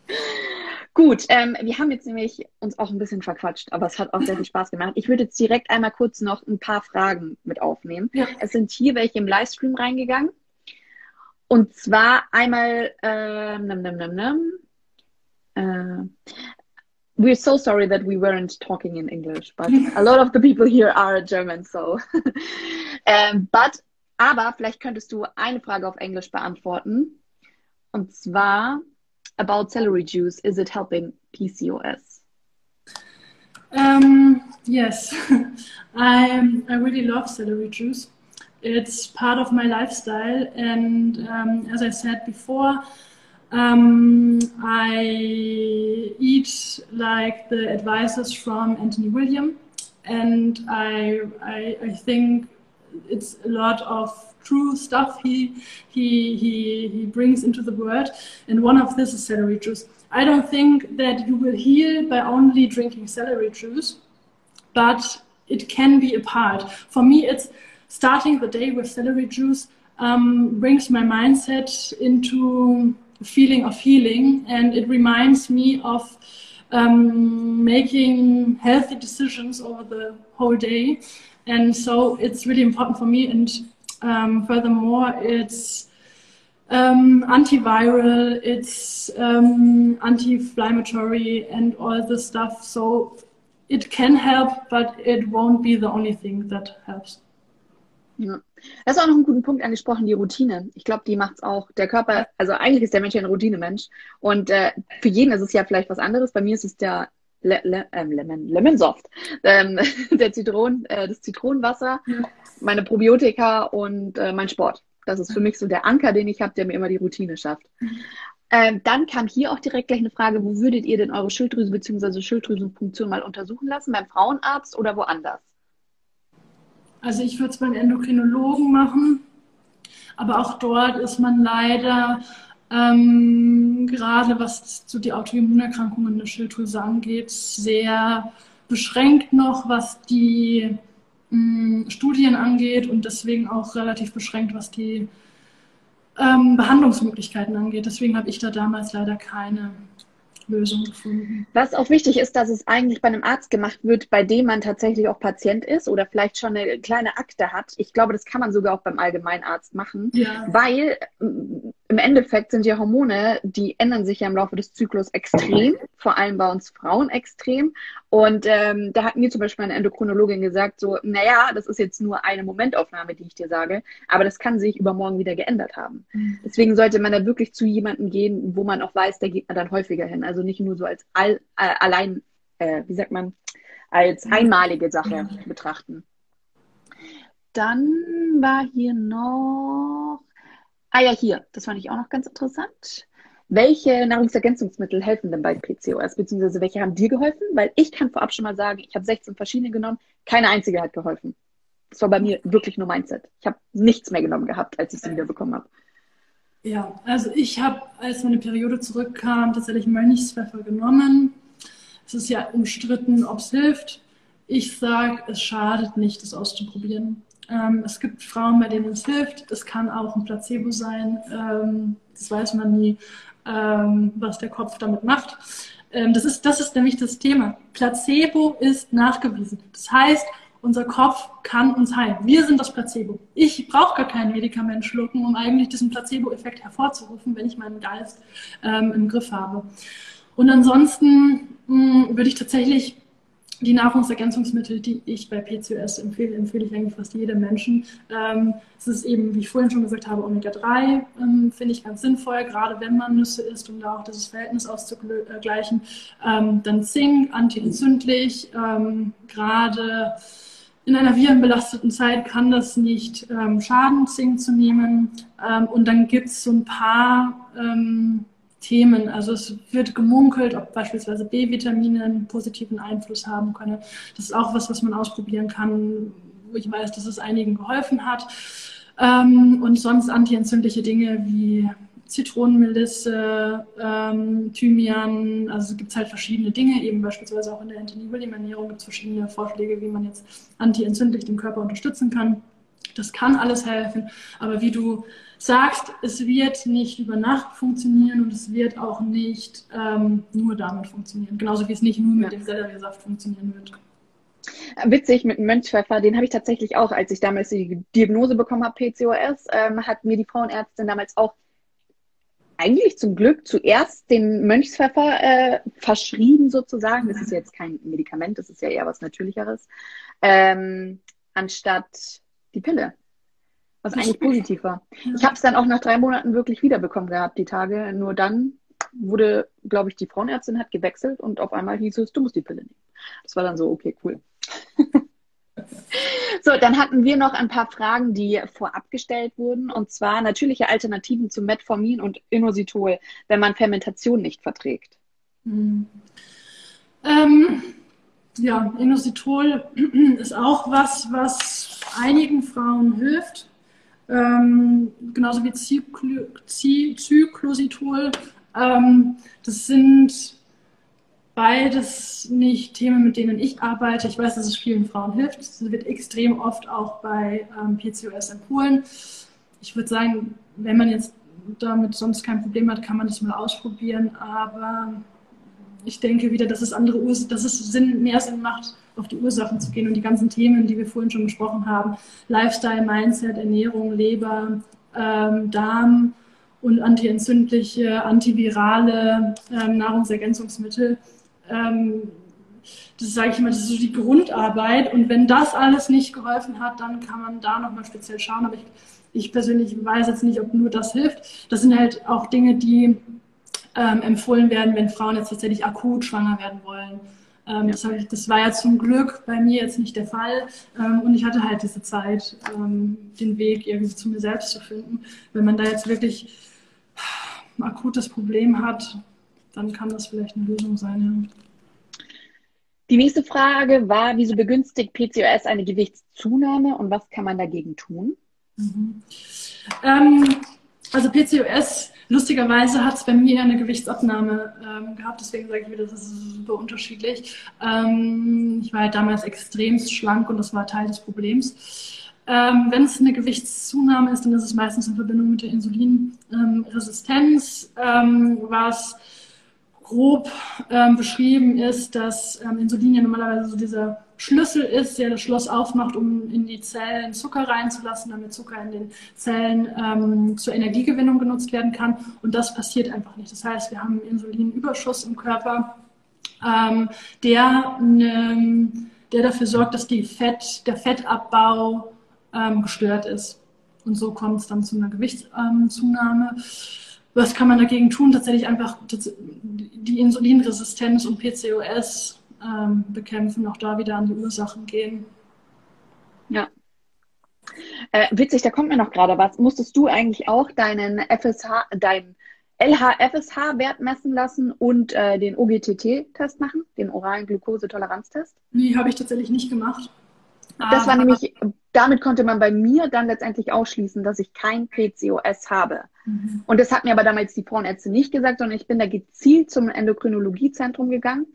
Gut, ähm, wir haben jetzt nämlich uns auch ein bisschen verquatscht, aber es hat auch sehr viel Spaß gemacht. Ich würde jetzt direkt einmal kurz noch ein paar Fragen mit aufnehmen. Ja. Es sind hier welche im Livestream reingegangen. Und zwar einmal, äh, nam, nam, nam, nam, äh, we're so sorry that we weren't talking in English, but a lot of the people here are German, so. ähm, but, aber vielleicht könntest du eine Frage auf Englisch beantworten. Und zwar, about celery juice? Is it helping PCOS? Um, yes, I, I really love celery juice. It's part of my lifestyle, and um, as I said before, um, I eat like the advices from Anthony William, and I, I, I think it's a lot of true stuff he, he, he, he brings into the world. And one of this is celery juice. I don't think that you will heal by only drinking celery juice, but it can be a part. For me, it's starting the day with celery juice um, brings my mindset into a feeling of healing, and it reminds me of um, making healthy decisions over the whole day. And so it's really important for me. And um, furthermore, it's um, antiviral, it's um, anti-inflammatory, and all this stuff. So it can help, but it won't be the only thing that helps. Ja. Das ist auch noch ein guter Punkt angesprochen, die Routine. Ich glaube, die macht es auch. Der Körper, also eigentlich ist der Mensch ja ein Routinemensch. Und äh, für jeden ist es ja vielleicht was anderes. Bei mir ist es der Le Le ähm, Lemon, Lemon Soft, ähm, der Zitronen, äh, das Zitronenwasser, ja. meine Probiotika und äh, mein Sport. Das ist für mich so der Anker, den ich habe, der mir immer die Routine schafft. Ähm, dann kam hier auch direkt gleich eine Frage, wo würdet ihr denn eure Schilddrüse bzw. Schilddrüsenfunktion mal untersuchen lassen? Beim Frauenarzt oder woanders? Also ich würde es beim Endokrinologen machen, aber auch dort ist man leider ähm, gerade was so die Autoimmunerkrankungen der Schilddrüse angeht, sehr beschränkt noch, was die mh, mm, Studien angeht und deswegen auch relativ beschränkt, was die ähm, Behandlungsmöglichkeiten angeht. Deswegen habe ich da damals leider keine Lösung gefunden. Was auch wichtig ist, dass es eigentlich bei einem Arzt gemacht wird, bei dem man tatsächlich auch Patient ist oder vielleicht schon eine kleine Akte hat. Ich glaube, das kann man sogar auch beim Allgemeinarzt machen, ja. weil im Endeffekt sind ja Hormone, die ändern sich ja im Laufe des Zyklus extrem, vor allem bei uns Frauen extrem. Und ähm, da hat mir zum Beispiel eine Endokrinologin gesagt, so, naja, das ist jetzt nur eine Momentaufnahme, die ich dir sage, aber das kann sich übermorgen wieder geändert haben. Mhm. Deswegen sollte man da wirklich zu jemandem gehen, wo man auch weiß, da geht man dann häufiger hin. Also nicht nur so als all, äh, allein, äh, wie sagt man, als einmalige Sache betrachten. Dann war hier noch Ah ja, hier, das fand ich auch noch ganz interessant. Welche Nahrungsergänzungsmittel helfen denn bei PCOS, beziehungsweise welche haben dir geholfen? Weil ich kann vorab schon mal sagen, ich habe 16 verschiedene genommen, keine einzige hat geholfen. Das war bei mir wirklich nur Mindset. Ich habe nichts mehr genommen gehabt, als ich sie wieder bekommen habe. Ja, also ich habe, als meine Periode zurückkam, tatsächlich Mönchspfeffer genommen. Es ist ja umstritten, ob es hilft. Ich sage, es schadet nicht, es auszuprobieren. Ähm, es gibt Frauen, bei denen es hilft. Es kann auch ein Placebo sein. Ähm, das weiß man nie, ähm, was der Kopf damit macht. Ähm, das, ist, das ist nämlich das Thema. Placebo ist nachgewiesen. Das heißt, unser Kopf kann uns heilen. Wir sind das Placebo. Ich brauche gar kein Medikament schlucken, um eigentlich diesen Placebo-Effekt hervorzurufen, wenn ich meinen Geist ähm, im Griff habe. Und ansonsten mh, würde ich tatsächlich die Nahrungsergänzungsmittel, die ich bei PCOS empfehle, empfehle ich eigentlich fast jedem Menschen. Ähm, es ist eben, wie ich vorhin schon gesagt habe, Omega-3 ähm, finde ich ganz sinnvoll, gerade wenn man Nüsse isst, um da auch dieses Verhältnis auszugleichen. Ähm, dann Zink, antientzündlich, ähm, gerade in einer virenbelasteten Zeit kann das nicht ähm, schaden, Zink zu nehmen. Ähm, und dann gibt es so ein paar Themen. Also es wird gemunkelt, ob beispielsweise B-Vitamine einen positiven Einfluss haben können. Das ist auch was, was man ausprobieren kann, ich weiß, dass es einigen geholfen hat. Ähm, und sonst antientzündliche Dinge wie Zitronenmelisse, ähm, Thymian, also es gibt halt verschiedene Dinge, eben beispielsweise auch in der Anthony-William-Ernährung gibt es verschiedene Vorschläge, wie man jetzt antientzündlich den Körper unterstützen kann. Das kann alles helfen, aber wie du sagst, es wird nicht über Nacht funktionieren und es wird auch nicht ähm, nur damit funktionieren. Genauso wie es nicht nur mit ja. dem Selleriesaft funktionieren wird. Witzig mit dem Mönchspfeffer, den habe ich tatsächlich auch, als ich damals die Diagnose bekommen habe, PCOS, ähm, hat mir die Frauenärztin damals auch eigentlich zum Glück zuerst den Mönchspfeffer äh, verschrieben sozusagen. Das ist jetzt kein Medikament, das ist ja eher was Natürlicheres. Ähm, anstatt die Pille was eigentlich positiv war. Ich habe es dann auch nach drei Monaten wirklich wiederbekommen gehabt, die Tage. Nur dann wurde, glaube ich, die Frauenärztin hat gewechselt und auf einmal hieß es, du musst die Pille nehmen. Das war dann so, okay, cool. so, dann hatten wir noch ein paar Fragen, die vorab gestellt wurden. Und zwar natürliche Alternativen zu Metformin und Inositol, wenn man Fermentation nicht verträgt. Hm. Ähm, ja, Inositol ist auch was, was einigen Frauen hilft ähm, genauso wie Zykl Zyklositol. Ähm, das sind beides nicht Themen, mit denen ich arbeite. Ich weiß, dass es vielen Frauen hilft. Es wird extrem oft auch bei ähm, PCOS empfohlen. Ich würde sagen, wenn man jetzt damit sonst kein Problem hat, kann man das mal ausprobieren. Aber ich denke wieder, dass es andere Urs dass es Sinn, mehr Sinn macht, auf die Ursachen zu gehen und die ganzen Themen, die wir vorhin schon besprochen haben, Lifestyle, Mindset, Ernährung, Leber, ähm, Darm und antientzündliche, antivirale ähm, Nahrungsergänzungsmittel. Ähm, das sage ich immer, das ist so die Grundarbeit. Und wenn das alles nicht geholfen hat, dann kann man da nochmal speziell schauen. Aber ich, ich persönlich weiß jetzt nicht, ob nur das hilft. Das sind halt auch Dinge, die ähm, empfohlen werden, wenn Frauen jetzt tatsächlich akut schwanger werden wollen Ähm, ja. das, ich, das, war ja zum Glück bei mir jetzt nicht der Fall. Ähm, und ich hatte halt diese Zeit, ähm, den Weg irgendwie zu mir selbst zu finden. Wenn man da jetzt wirklich ein akutes Problem hat, dann kann das vielleicht eine Lösung sein. Ja. Die nächste Frage war, wieso begünstigt PCOS eine Gewichtszunahme und was kann man dagegen tun? Mhm. Ähm, also PCOS, lustigerweise hat es bei mir eine Gewichtsabnahme ähm, gehabt, deswegen sage ich wieder, das ist super unterschiedlich. Ähm, ich war halt damals extremst schlank und das war Teil des Problems. Ähm, Wenn es eine Gewichtszunahme ist, dann ist es meistens in Verbindung mit der Insulinresistenz, ähm, was grob ähm, beschrieben ist, dass ähm, Insulin ja normalerweise so dieser Schlüssel ist, der das Schloss aufmacht, um in die Zellen Zucker reinzulassen, damit Zucker in den Zellen ähm, zur Energiegewinnung genutzt werden kann. Und das passiert einfach nicht. Das heißt, wir haben Insulinüberschuss im Körper, ähm, der, ne, der dafür sorgt, dass Fett, der Fettabbau ähm, gestört ist. Und so kommt es dann zu einer Gewichtszunahme. Was kann man dagegen tun? Tatsächlich einfach die Insulinresistenz und PCOS ähm, bekämpfen, auch da wieder an die Ursachen gehen. Ja. Äh, witzig, da kommt mir noch gerade was. Musstest du eigentlich auch deinen FSH, deinen LH-FSH-Wert messen lassen und äh, den OGTT-Test machen, den oralen Glukosetoleranztest? Nee, habe ich tatsächlich nicht gemacht. Das war nämlich, damit konnte man bei mir dann letztendlich ausschließen, dass ich kein PCOS habe. Mhm. Und das hat mir aber damals die Frauenärzte nicht gesagt, sondern ich bin da gezielt zum Endokrinologiezentrum gegangen.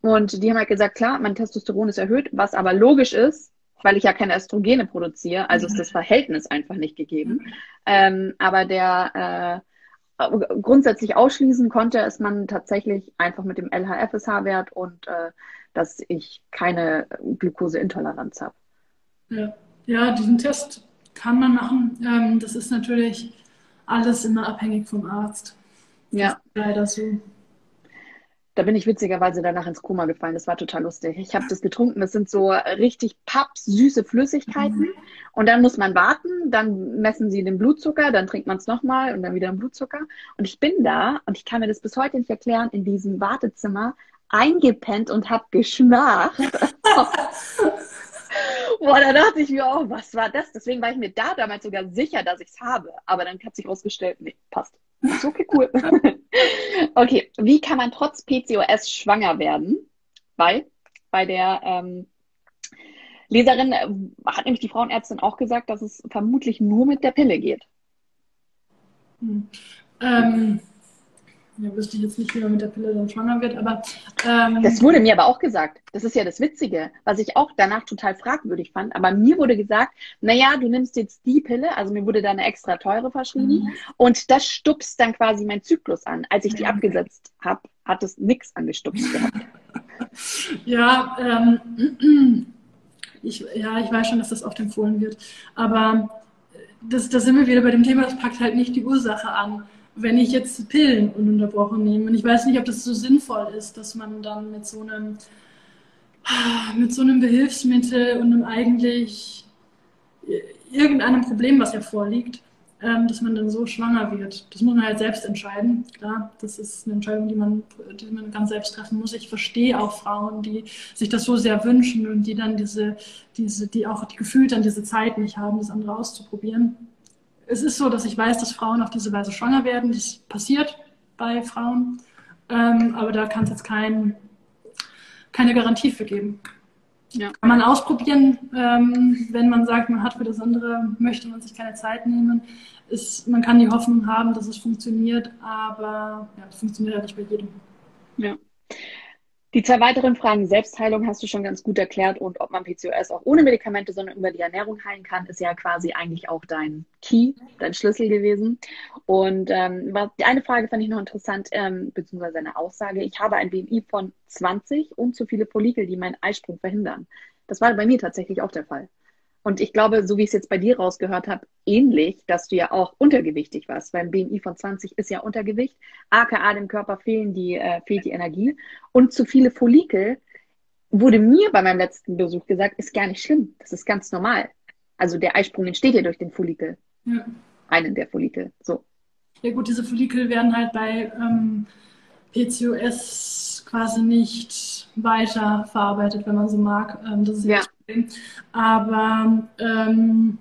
Und die haben halt gesagt, klar, mein Testosteron ist erhöht, was aber logisch ist, weil ich ja keine Östrogene produziere, also ist das Verhältnis einfach nicht gegeben. Mhm. Ähm, aber der äh, grundsätzlich ausschließen konnte es man tatsächlich einfach mit dem LHFSH-Wert und äh, dass ich keine Glukoseintoleranz habe. Ja. Ja, diesen Test kann man machen. Ähm, das ist natürlich alles immer abhängig vom Arzt. Ja. leider so. Da bin ich witzigerweise danach ins Koma gefallen. Das war total lustig. Ich habe das getrunken. Das sind so richtig pappsüße Flüssigkeiten. Mhm. Und dann muss man warten. Dann messen sie den Blutzucker. Dann trinkt man es nochmal und dann wieder den Blutzucker. Und ich bin da und ich kann mir das bis heute nicht erklären, in diesem Wartezimmer eingepennt und habe geschnarcht. Boah, da dachte ich mir auch, was war das? Deswegen war ich mir da damals sogar sicher, dass ich es habe. Aber dann hat sich herausgestellt, nee, passt. Ist okay, cool. okay, wie kann man trotz PCOS schwanger werden? Weil bei der ähm, Leserin äh, hat nämlich die Frauenärztin auch gesagt, dass es vermutlich nur mit der Pille geht. Hm. Ähm, ja, wüsste ich jetzt nicht, wie man mit der Pille dann schwanger wird, aber. Ähm, das wurde mir aber auch gesagt. Das ist ja das Witzige, was ich auch danach total fragwürdig fand. Aber mir wurde gesagt, naja, du nimmst jetzt die Pille, also mir wurde da eine extra teure verschrieben, mhm. und das stupst dann quasi mein Zyklus an. Als ich die abgesetzt habe, hat es nichts angestupst gehabt. Ja, ähm, ich, ja, ich weiß schon, dass das oft empfohlen wird. Aber das, da sind wir wieder bei dem Thema, das packt halt nicht die Ursache an wenn ich jetzt Pillen ununterbrochen nehme, und ich weiß nicht, ob das so sinnvoll ist, dass man dann mit so einem, mit so einem Behilfsmittel und einem eigentlich irgendeinem Problem, was ja vorliegt, ähm, dass man dann so schwanger wird. Das muss man halt selbst entscheiden. Klar, das ist eine Entscheidung, die man, die man ganz selbst treffen muss. Ich verstehe auch Frauen, die sich das so sehr wünschen und die dann diese, diese, die auch die gefühlt dann diese Zeit nicht haben, das andere auszuprobieren es ist so, dass ich weiß, dass Frauen auf diese Weise schwanger werden. Das passiert bei Frauen. Ähm, aber da kann es jetzt kein, keine Garantie für geben. Ja. Kann man ausprobieren, ähm, wenn man sagt, man hat für das andere, möchte man sich keine Zeit nehmen. Ist, man kann die Hoffnung haben, dass es funktioniert, aber ja, es funktioniert ja nicht bei jedem. Ja. Die zwei weiteren Fragen, Selbstheilung hast du schon ganz gut erklärt und ob man PCOS auch ohne Medikamente, sondern über die Ernährung heilen kann, ist ja quasi eigentlich auch dein Key, dein Schlüssel gewesen. Und ähm, die eine Frage fand ich noch interessant, ähm, beziehungsweise eine Aussage. Ich habe ein BMI von 20 und zu viele Follikel, die meinen Eisprung verhindern. Das war bei mir tatsächlich auch der Fall. Und ich glaube, so wie ich es jetzt bei dir rausgehört habe, ähnlich, dass du ja auch untergewichtig warst. Beim BMI von 20 ist ja Untergewicht. AKA dem Körper fehlen die, äh, fehlt die Energie. Und zu viele Follikel wurde mir bei meinem letzten Besuch gesagt, ist gar nicht schlimm. Das ist ganz normal. Also der Eisprung entsteht ja durch den Follikel. Ja. Einen der Follikel. So. Ja gut, diese Follikel werden halt bei ähm, PCOS quasi nicht weiter verarbeitet, wenn man so mag. Ähm, das ist ja. Aber ähm,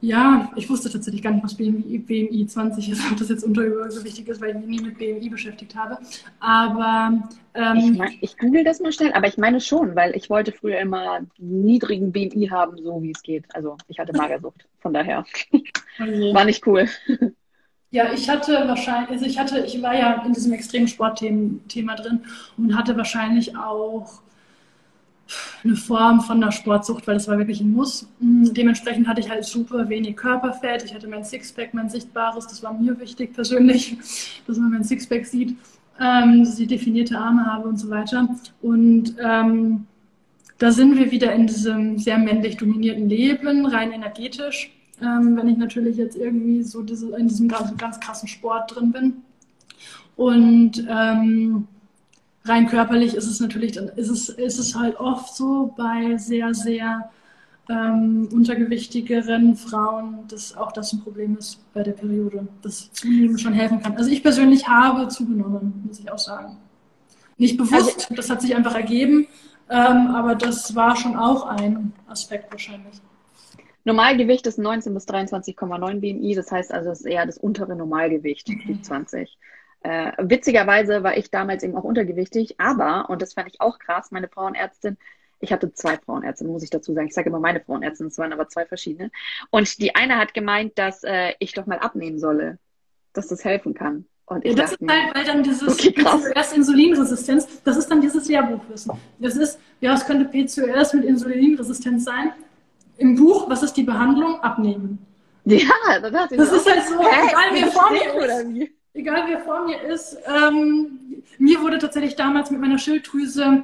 ja, ich wusste tatsächlich gar nicht, was BMI, BMI 20 ist, ob das jetzt unterübergewichtig ist, weil ich mich nie mit BMI beschäftigt habe. Aber ähm, ich, mein, ich google das mal schnell, aber ich meine schon, weil ich wollte früher immer niedrigen BMI haben, so wie es geht. Also ich hatte Magersucht, von daher okay. war nicht cool. Ja, ich hatte wahrscheinlich, also ich hatte, ich war ja in diesem extremen Sportthema drin und hatte wahrscheinlich auch eine Form von der Sportsucht, weil das war wirklich ein Muss. Mm, dementsprechend hatte ich halt super wenig Körperfett. Ich hatte mein Sixpack, mein sichtbares, das war mir wichtig persönlich, dass man mein Sixpack sieht, ähm, dass ich definierte Arme habe und so weiter. Und ähm, da sind wir wieder in diesem sehr männlich dominierten Leben, rein energetisch. Ähm, wenn ich natürlich jetzt irgendwie so diese, in diesem ganz, ganz krassen Sport drin bin. Und ähm, rein körperlich ist es natürlich, dann ist es, ist es halt oft so bei sehr, sehr ähm, untergewichtigeren Frauen, dass auch das ein Problem ist bei der Periode, dass Zunehmen schon helfen kann. Also ich persönlich habe zugenommen, muss ich auch sagen. Nicht bewusst, also, das hat sich einfach ergeben, ähm, aber das war schon auch ein Aspekt wahrscheinlich. Normalgewicht ist 19 bis 23,9 BMI, das heißt also, es ist eher das untere Normalgewicht, okay. 20. Äh, witzigerweise war ich damals eben auch untergewichtig, aber, und das fand ich auch krass, meine Frauenärztin, ich hatte zwei Frauenärztinnen, muss ich dazu sagen. Ich sage immer meine Frauenärztin, es waren aber zwei verschiedene. Und die eine hat gemeint, dass äh, ich doch mal abnehmen solle, dass das helfen kann. Und ich ja, das ist halt, weil dann dieses okay, PCOS Insulinresistenz, das ist dann dieses Lehrbuchwissen. Das ist, ja, es könnte PCOS mit Insulinresistenz sein. Im Buch, was ist die Behandlung? Abnehmen. Ja, das, hat das ist halt so, Hä? egal wer vor mir ist egal wer vor mir ist, ähm, mir wurde tatsächlich damals mit meiner Schilddrüse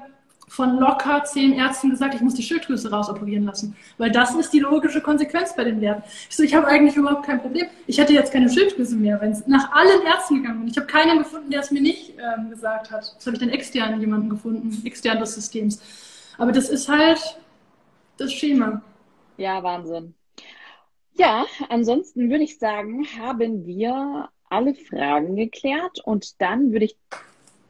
von locker zehn Ärzten gesagt, ich muss die Schilddrüse rausoperieren lassen, weil das ist die logische Konsequenz bei den Werten. Ich so, ich habe eigentlich überhaupt kein Problem. Ich hätte jetzt keine Schilddrüse mehr, wenn es nach allen Ärzten gegangen bin. Ich habe keinen gefunden, der es mir nicht ähm, gesagt hat. Das habe ich dann extern jemanden gefunden, extern des Systems. Aber das ist halt das Schema. Ja, Wahnsinn. Ja, ansonsten würde ich sagen, haben wir alle Fragen geklärt und dann würde ich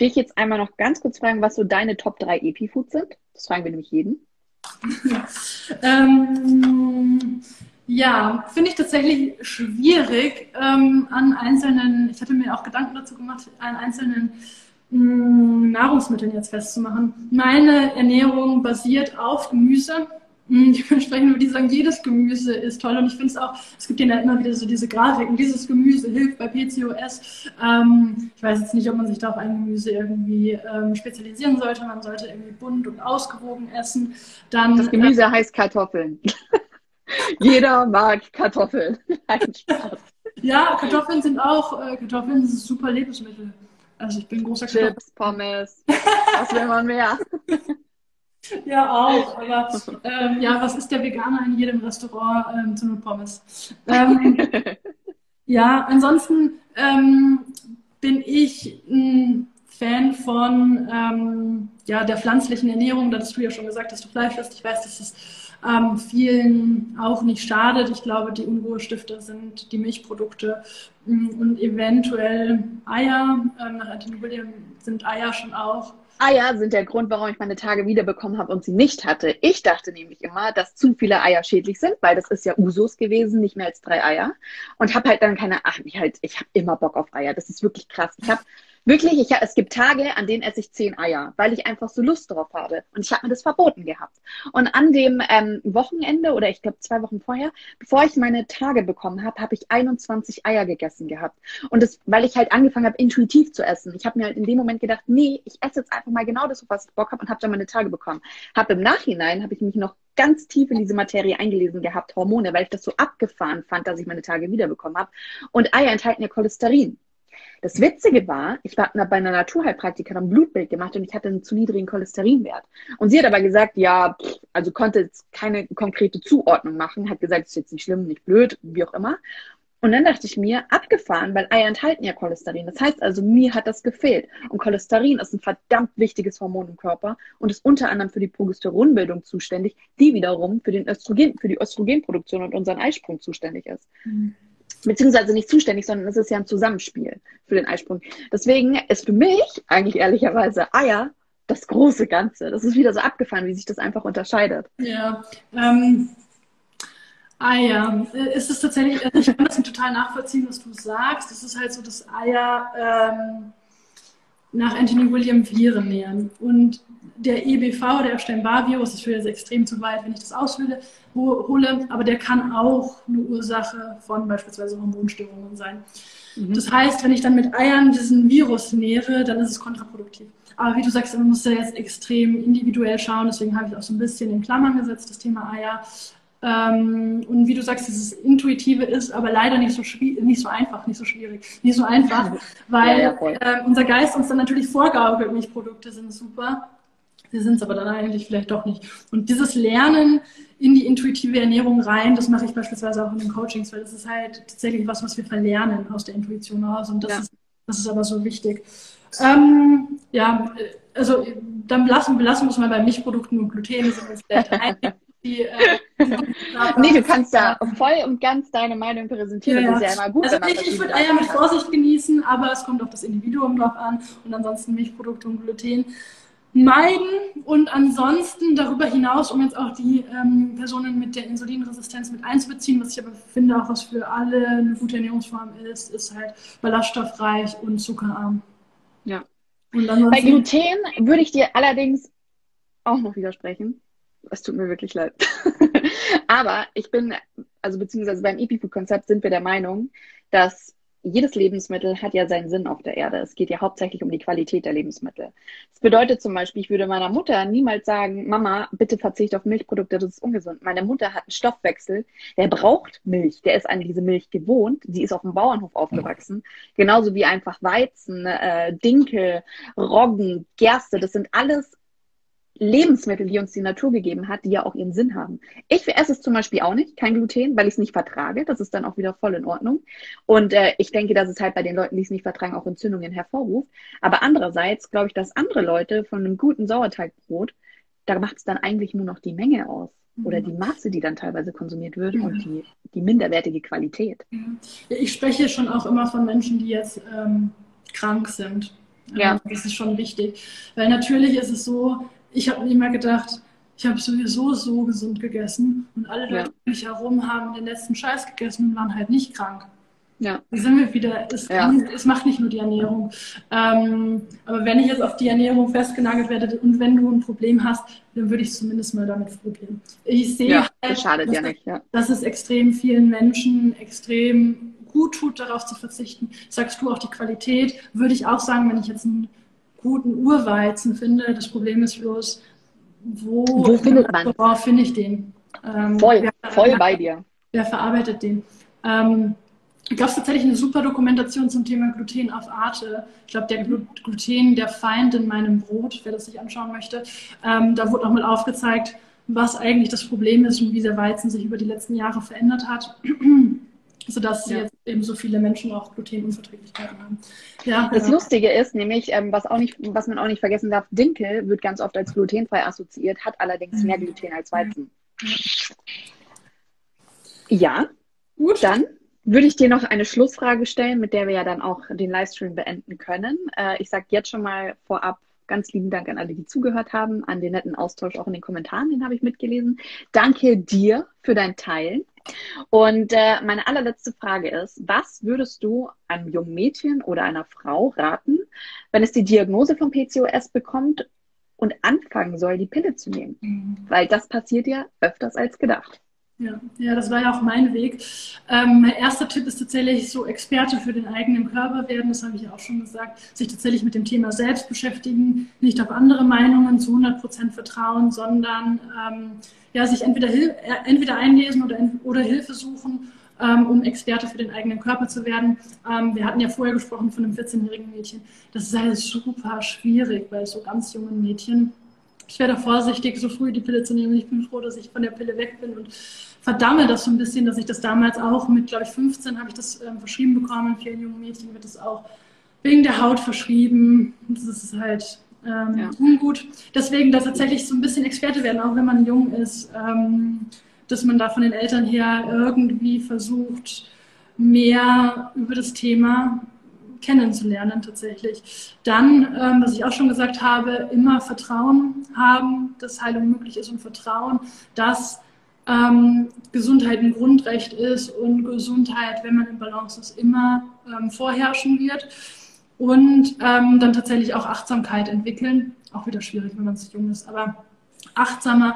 dich jetzt einmal noch ganz kurz fragen, was so deine Top 3 Epi-Foods sind. Das fragen wir nämlich jeden. ähm, ja, finde ich tatsächlich schwierig ähm, an einzelnen, ich hatte mir auch Gedanken dazu gemacht, an einzelnen mh, mm, Nahrungsmitteln jetzt festzumachen. Meine Ernährung basiert auf Gemüse Dementsprechend würde ich sagen, jedes Gemüse ist toll. Und ich finde es auch, es gibt ja immer wieder so diese Grafiken, dieses Gemüse hilft bei PCOS. Ähm, ich weiß jetzt nicht, ob man sich da auf ein Gemüse irgendwie ähm, spezialisieren sollte. Man sollte irgendwie bunt und ausgewogen essen. Dann, das Gemüse äh, heißt Kartoffeln. Jeder mag Kartoffeln. Nein, Spaß. Ja, Kartoffeln sind auch, äh, Kartoffeln sind super Lebensmittel. Also ich bin großer Chips, Pommes, was will man mehr? Ja, auch. Aber ähm, ja, was ist der Veganer in jedem Restaurant ähm, zu einem Pommes? Ähm, ja, ansonsten ähm, bin ich ein Fan von ähm, ja, der pflanzlichen Ernährung. Da hast du ja schon gesagt, dass du Fleisch isst. Ich weiß, dass es ähm, vielen auch nicht schadet. Ich glaube, die Unruhestifter sind die Milchprodukte mm, und eventuell Eier. Nach Anthony William sind Eier schon auch Eier sind der Grund, warum ich meine Tage wiederbekommen habe und sie nicht hatte. Ich dachte nämlich immer, dass zu viele Eier schädlich sind, weil das ist ja Usus gewesen, nicht mehr als drei Eier. Und habe halt dann keine, ach, ich halt, ich habe immer Bock auf Eier. Das ist wirklich krass. Ich habe Wirklich, ich, es gibt Tage, an denen esse ich zehn Eier, weil ich einfach so Lust drauf habe. Und ich habe mir das verboten gehabt. Und an dem ähm, Wochenende oder ich glaube zwei Wochen vorher, bevor ich meine Tage bekommen habe, habe ich 21 Eier gegessen gehabt. Und das, weil ich halt angefangen habe, intuitiv zu essen. Ich habe mir halt in dem Moment gedacht, nee, ich esse jetzt einfach mal genau das, was ich Bock habe und habe dann meine Tage bekommen. Habe im Nachhinein, habe ich mich noch ganz tief in diese Materie eingelesen gehabt, Hormone, weil ich das so abgefahren fand, dass ich meine Tage wiederbekommen habe. Und Eier enthalten ja Cholesterin. Das Witzige war, ich war bei einer Naturheilpraktikerin Blutbild gemacht und ich hatte einen zu niedrigen Cholesterinwert. Und sie hat aber gesagt, ja, also konnte jetzt keine konkrete Zuordnung machen, hat gesagt, ist jetzt nicht schlimm, nicht blöd, wie auch immer. Und dann dachte ich mir, abgefahren, weil Eier enthalten ja Cholesterin. Das heißt also, mir hat das gefehlt. Und Cholesterin ist ein verdammt wichtiges Hormon im Körper und ist unter anderem für die Progesteronbildung zuständig, die wiederum für, den Östrogen, für die Östrogenproduktion und unseren Eisprung zuständig ist. Mhm beziehungsweise nicht zuständig, sondern es ist ja ein Zusammenspiel für den Eisprung. Deswegen ist für mich eigentlich ehrlicherweise Eier das große Ganze. Das ist wieder so abgefahren, wie sich das einfach unterscheidet. Ja, ähm, Eier. Ist es tatsächlich, ich kann das total nachvollziehen, was du sagst. Es ist halt so, dass Eier ähm, nach Anthony William Viren nähern. Und der EBV, der Epstein-Barr-Virus, das führt jetzt extrem zu weit, wenn ich das aushöhle, hole, aber der kann auch eine Ursache von beispielsweise Hormonstörungen sein. Mhm. Das heißt, wenn ich dann mit Eiern diesen Virus nähere, dann ist es kontraproduktiv. Aber wie du sagst, man muss ja jetzt extrem individuell schauen, deswegen habe ich auch so ein bisschen in Klammern gesetzt, das Thema Eier. Ähm, und wie du sagst, dieses Intuitive ist aber leider nicht so, nicht so einfach, nicht so schwierig, nicht so einfach, weil ja, ja, äh, unser Geist uns dann natürlich vorgaukelt, Milchprodukte sind super, sie sind es aber dann eigentlich vielleicht doch nicht. Und dieses Lernen in die intuitive Ernährung rein, das mache ich beispielsweise auch in den Coachings, weil das ist halt tatsächlich was, was wir verlernen aus der Intuition heraus und das, ja. ist, das ist aber so wichtig. Ähm, ja, also dann belassen, belassen wir es mal bei Milchprodukten und Gluten, sind wir vielleicht einig. Die, äh, nee, du kannst da voll und ganz deine Meinung präsentieren. Ja, das ist ja immer gut. Also ich, ich würde Eier mit Vorsicht genießen, aber es kommt auf das Individuum drauf an und ansonsten Milchprodukte und Gluten meiden und ansonsten darüber hinaus, um jetzt auch die ähm, Personen mit der Insulinresistenz mit einzubeziehen, was ich aber finde, auch was für alle eine gute Ernährungsform ist, ist halt ballaststoffreich und zuckerarm. Ja. Bei Gluten würde ich dir allerdings auch noch widersprechen. Es tut mir wirklich leid. aber ich bin, also beziehungsweise beim EpiFood-Konzept sind wir der Meinung, dass jedes Lebensmittel hat ja seinen Sinn auf der Erde. Es geht ja hauptsächlich um die Qualität der Lebensmittel. Das bedeutet zum Beispiel, ich würde meiner Mutter niemals sagen, Mama, bitte verzichte auf Milchprodukte, das ist ungesund. Meine Mutter hat einen Stoffwechsel, der braucht Milch, der ist an diese Milch gewohnt, die ist auf dem Bauernhof aufgewachsen. Genauso wie einfach Weizen, äh, Dinkel, Roggen, Gerste, das sind alles Lebensmittel, die uns die Natur gegeben hat, die ja auch ihren Sinn haben. Ich esse es zum Beispiel auch nicht, kein Gluten, weil ich es nicht vertrage. Das ist dann auch wieder voll in Ordnung. Und äh, ich denke, dass es halt bei den Leuten, die es nicht vertragen, auch Entzündungen hervorruft. Aber andererseits glaube ich, dass andere Leute von einem guten Sauerteigbrot, da macht es dann eigentlich nur noch die Menge aus. Mhm. Oder die Masse, die dann teilweise konsumiert wird mhm. und die, die minderwertige Qualität. Ich spreche schon auch immer von Menschen, die jetzt ähm, krank sind. Ja. Das ist schon wichtig. Weil natürlich ist es so, ich habe immer gedacht, ich habe sowieso so gesund gegessen und alle Leute um mich herum haben den letzten Scheiß gegessen und waren halt nicht krank. Ja. Da sind wir wieder. Es, ja. es macht nicht nur die Ernährung. Ähm, aber wenn ich jetzt auf die Ernährung festgenagelt werde und wenn du ein Problem hast, dann würde ich zumindest mal damit probieren. Ich sehe ja, halt, das dass, ja nicht, ja. dass es extrem vielen Menschen extrem gut tut, darauf zu verzichten. Sagst du auch die Qualität, würde ich auch sagen, wenn ich jetzt ein guten Urweizen finde. Das Problem ist bloß, wo, wo findet man? Wo finde ich den? Ähm, voll, wer, voll bei dir. Wer verarbeitet den? Ähm, gab es tatsächlich eine super Dokumentation zum Thema Gluten auf Arte. Ich glaube, der Gluten, der Feind in meinem Brot, wer das sich anschauen möchte. Ähm, da wurde auch mal aufgezeigt, was eigentlich das Problem ist und wie der Weizen sich über die letzten Jahre verändert hat sodass ja. jetzt eben so viele Menschen auch Glutenunverträglichkeiten haben. Ja, das ja. Lustige ist nämlich, ähm, was, auch nicht, was man auch nicht vergessen darf, Dinkel wird ganz oft als glutenfrei assoziiert, hat allerdings mhm. mehr Gluten als Weizen. Ja, gut. Dann würde ich dir noch eine Schlussfrage stellen, mit der wir ja dann auch den Livestream beenden können. Äh, ich sage jetzt schon mal vorab ganz lieben Dank an alle, die zugehört haben, an den netten Austausch auch in den Kommentaren, den habe ich mitgelesen. Danke dir für dein Teilen. Und äh, meine allerletzte Frage ist, was würdest du einem jungen Mädchen oder einer Frau raten, wenn es die Diagnose von PCOS bekommt und anfangen soll, die Pille zu nehmen? Mhm. Weil das passiert ja öfters als gedacht. Ja, ja, das war ja auch mein Weg. Ähm, mein erster Tipp ist tatsächlich so Experte für den eigenen Körper werden, das habe ich ja auch schon gesagt, sich tatsächlich mit dem Thema selbst beschäftigen, nicht auf andere Meinungen zu 100 Prozent vertrauen, sondern ähm, ja, sich entweder, äh, entweder einlesen oder, oder Hilfe suchen, ähm, um Experte für den eigenen Körper zu werden. Ähm, wir hatten ja vorher gesprochen von einem 14-jährigen Mädchen. Das ist halt super schwierig bei so ganz jungen Mädchen ich werde vorsichtig, so früh die Pille zu nehmen. Ich bin froh, dass ich von der Pille weg bin und verdamme das so ein bisschen, dass ich das damals auch mit, glaube ich, 15 habe ich das ähm, verschrieben bekommen. Vielen jungen Mädchen wird das auch wegen der Haut verschrieben. Das ist halt ähm, ja. ungut. Deswegen da tatsächlich so ein bisschen Experte werden, auch wenn man jung ist, ähm, dass man da von den Eltern her irgendwie versucht, mehr über das Thema kennenzulernen tatsächlich. Dann, ähm, was ich auch schon gesagt habe, immer Vertrauen haben, dass Heilung möglich ist und Vertrauen, dass ähm, Gesundheit ein Grundrecht ist und Gesundheit, wenn man in Balance ist, immer ähm, vorherrschen wird. Und ähm, dann tatsächlich auch Achtsamkeit entwickeln. Auch wieder schwierig, wenn man so jung ist, aber achtsamer.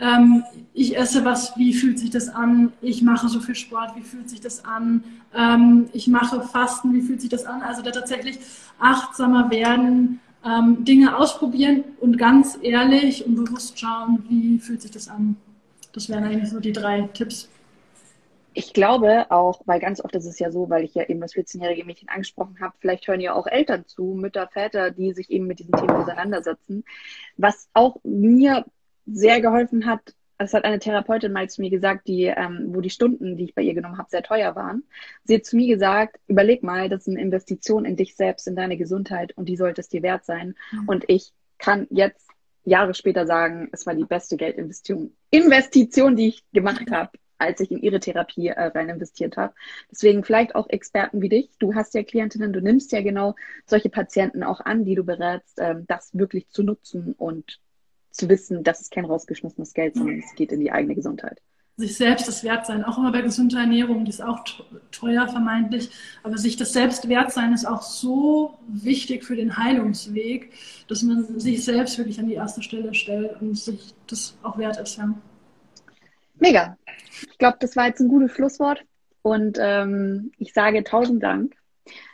Ähm, ich esse was, wie fühlt sich das an? Ich mache so viel Sport, wie fühlt sich das an? Ähm, ich mache Fasten, wie fühlt sich das an? Also da tatsächlich achtsamer werden, ähm, Dinge ausprobieren und ganz ehrlich und bewusst schauen, wie fühlt sich das an? Das wären eigentlich so die drei Tipps. Ich glaube auch, weil ganz oft ist es ja so, weil ich ja eben das 14-jährige Mädchen angesprochen habe, vielleicht hören ja auch Eltern zu, Mütter, Väter, die sich eben mit diesen Themen auseinandersetzen. Was auch mir sehr geholfen hat, das hat eine Therapeutin mal zu mir gesagt, die, ähm, wo die Stunden, die ich bei ihr genommen habe, sehr teuer waren. Sie hat zu mir gesagt, überleg mal, das ist eine Investition in dich selbst, in deine Gesundheit und die sollte es dir wert sein. Mhm. Und ich kann jetzt Jahre später sagen, es war die beste Geldinvestition, Investition, die ich gemacht habe, als ich in ihre Therapie äh, rein investiert habe. Deswegen vielleicht auch Experten wie dich. Du hast ja Klientinnen, du nimmst ja genau solche Patienten auch an, die du berätst, ähm, das wirklich zu nutzen und zu wissen, das ist kein rausgeschmissenes Geld, sondern es geht in die eigene Gesundheit sich selbst das wert sein, auch immer bei gesunder Ernährung, die ist auch teuer vermeintlich, aber sich das selbst wert sein ist auch so wichtig für den Heilungsweg, dass man sich selbst wirklich an die erste Stelle stellt und sich das auch wert ist. Ja. Mega. Ich glaube, das war jetzt ein gutes Schlusswort und ähm, ich sage tausend Dank.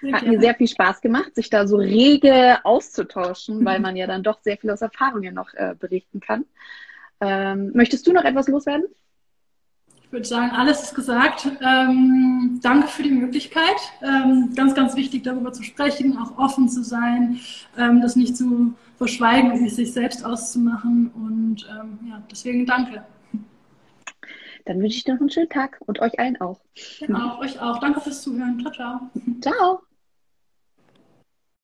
Sehr Hat gerne. mir sehr viel Spaß gemacht, sich da so rege auszutauschen, weil man ja dann doch sehr viel aus Erfahrungen noch äh, berichten kann. Ähm, möchtest du noch etwas loswerden? Ich würde sagen, alles ist gesagt. Ähm, danke für die Möglichkeit. Ähm, ganz, ganz wichtig, darüber zu sprechen, auch offen zu sein, ähm, das nicht zu verschweigen sich selbst auszumachen. Und ähm, ja, deswegen danke. Dann wünsche ich dir noch einen schönen Tag und euch allen auch. Genau, euch auch. Danke fürs Zuhören. Ciao, ciao. Ciao.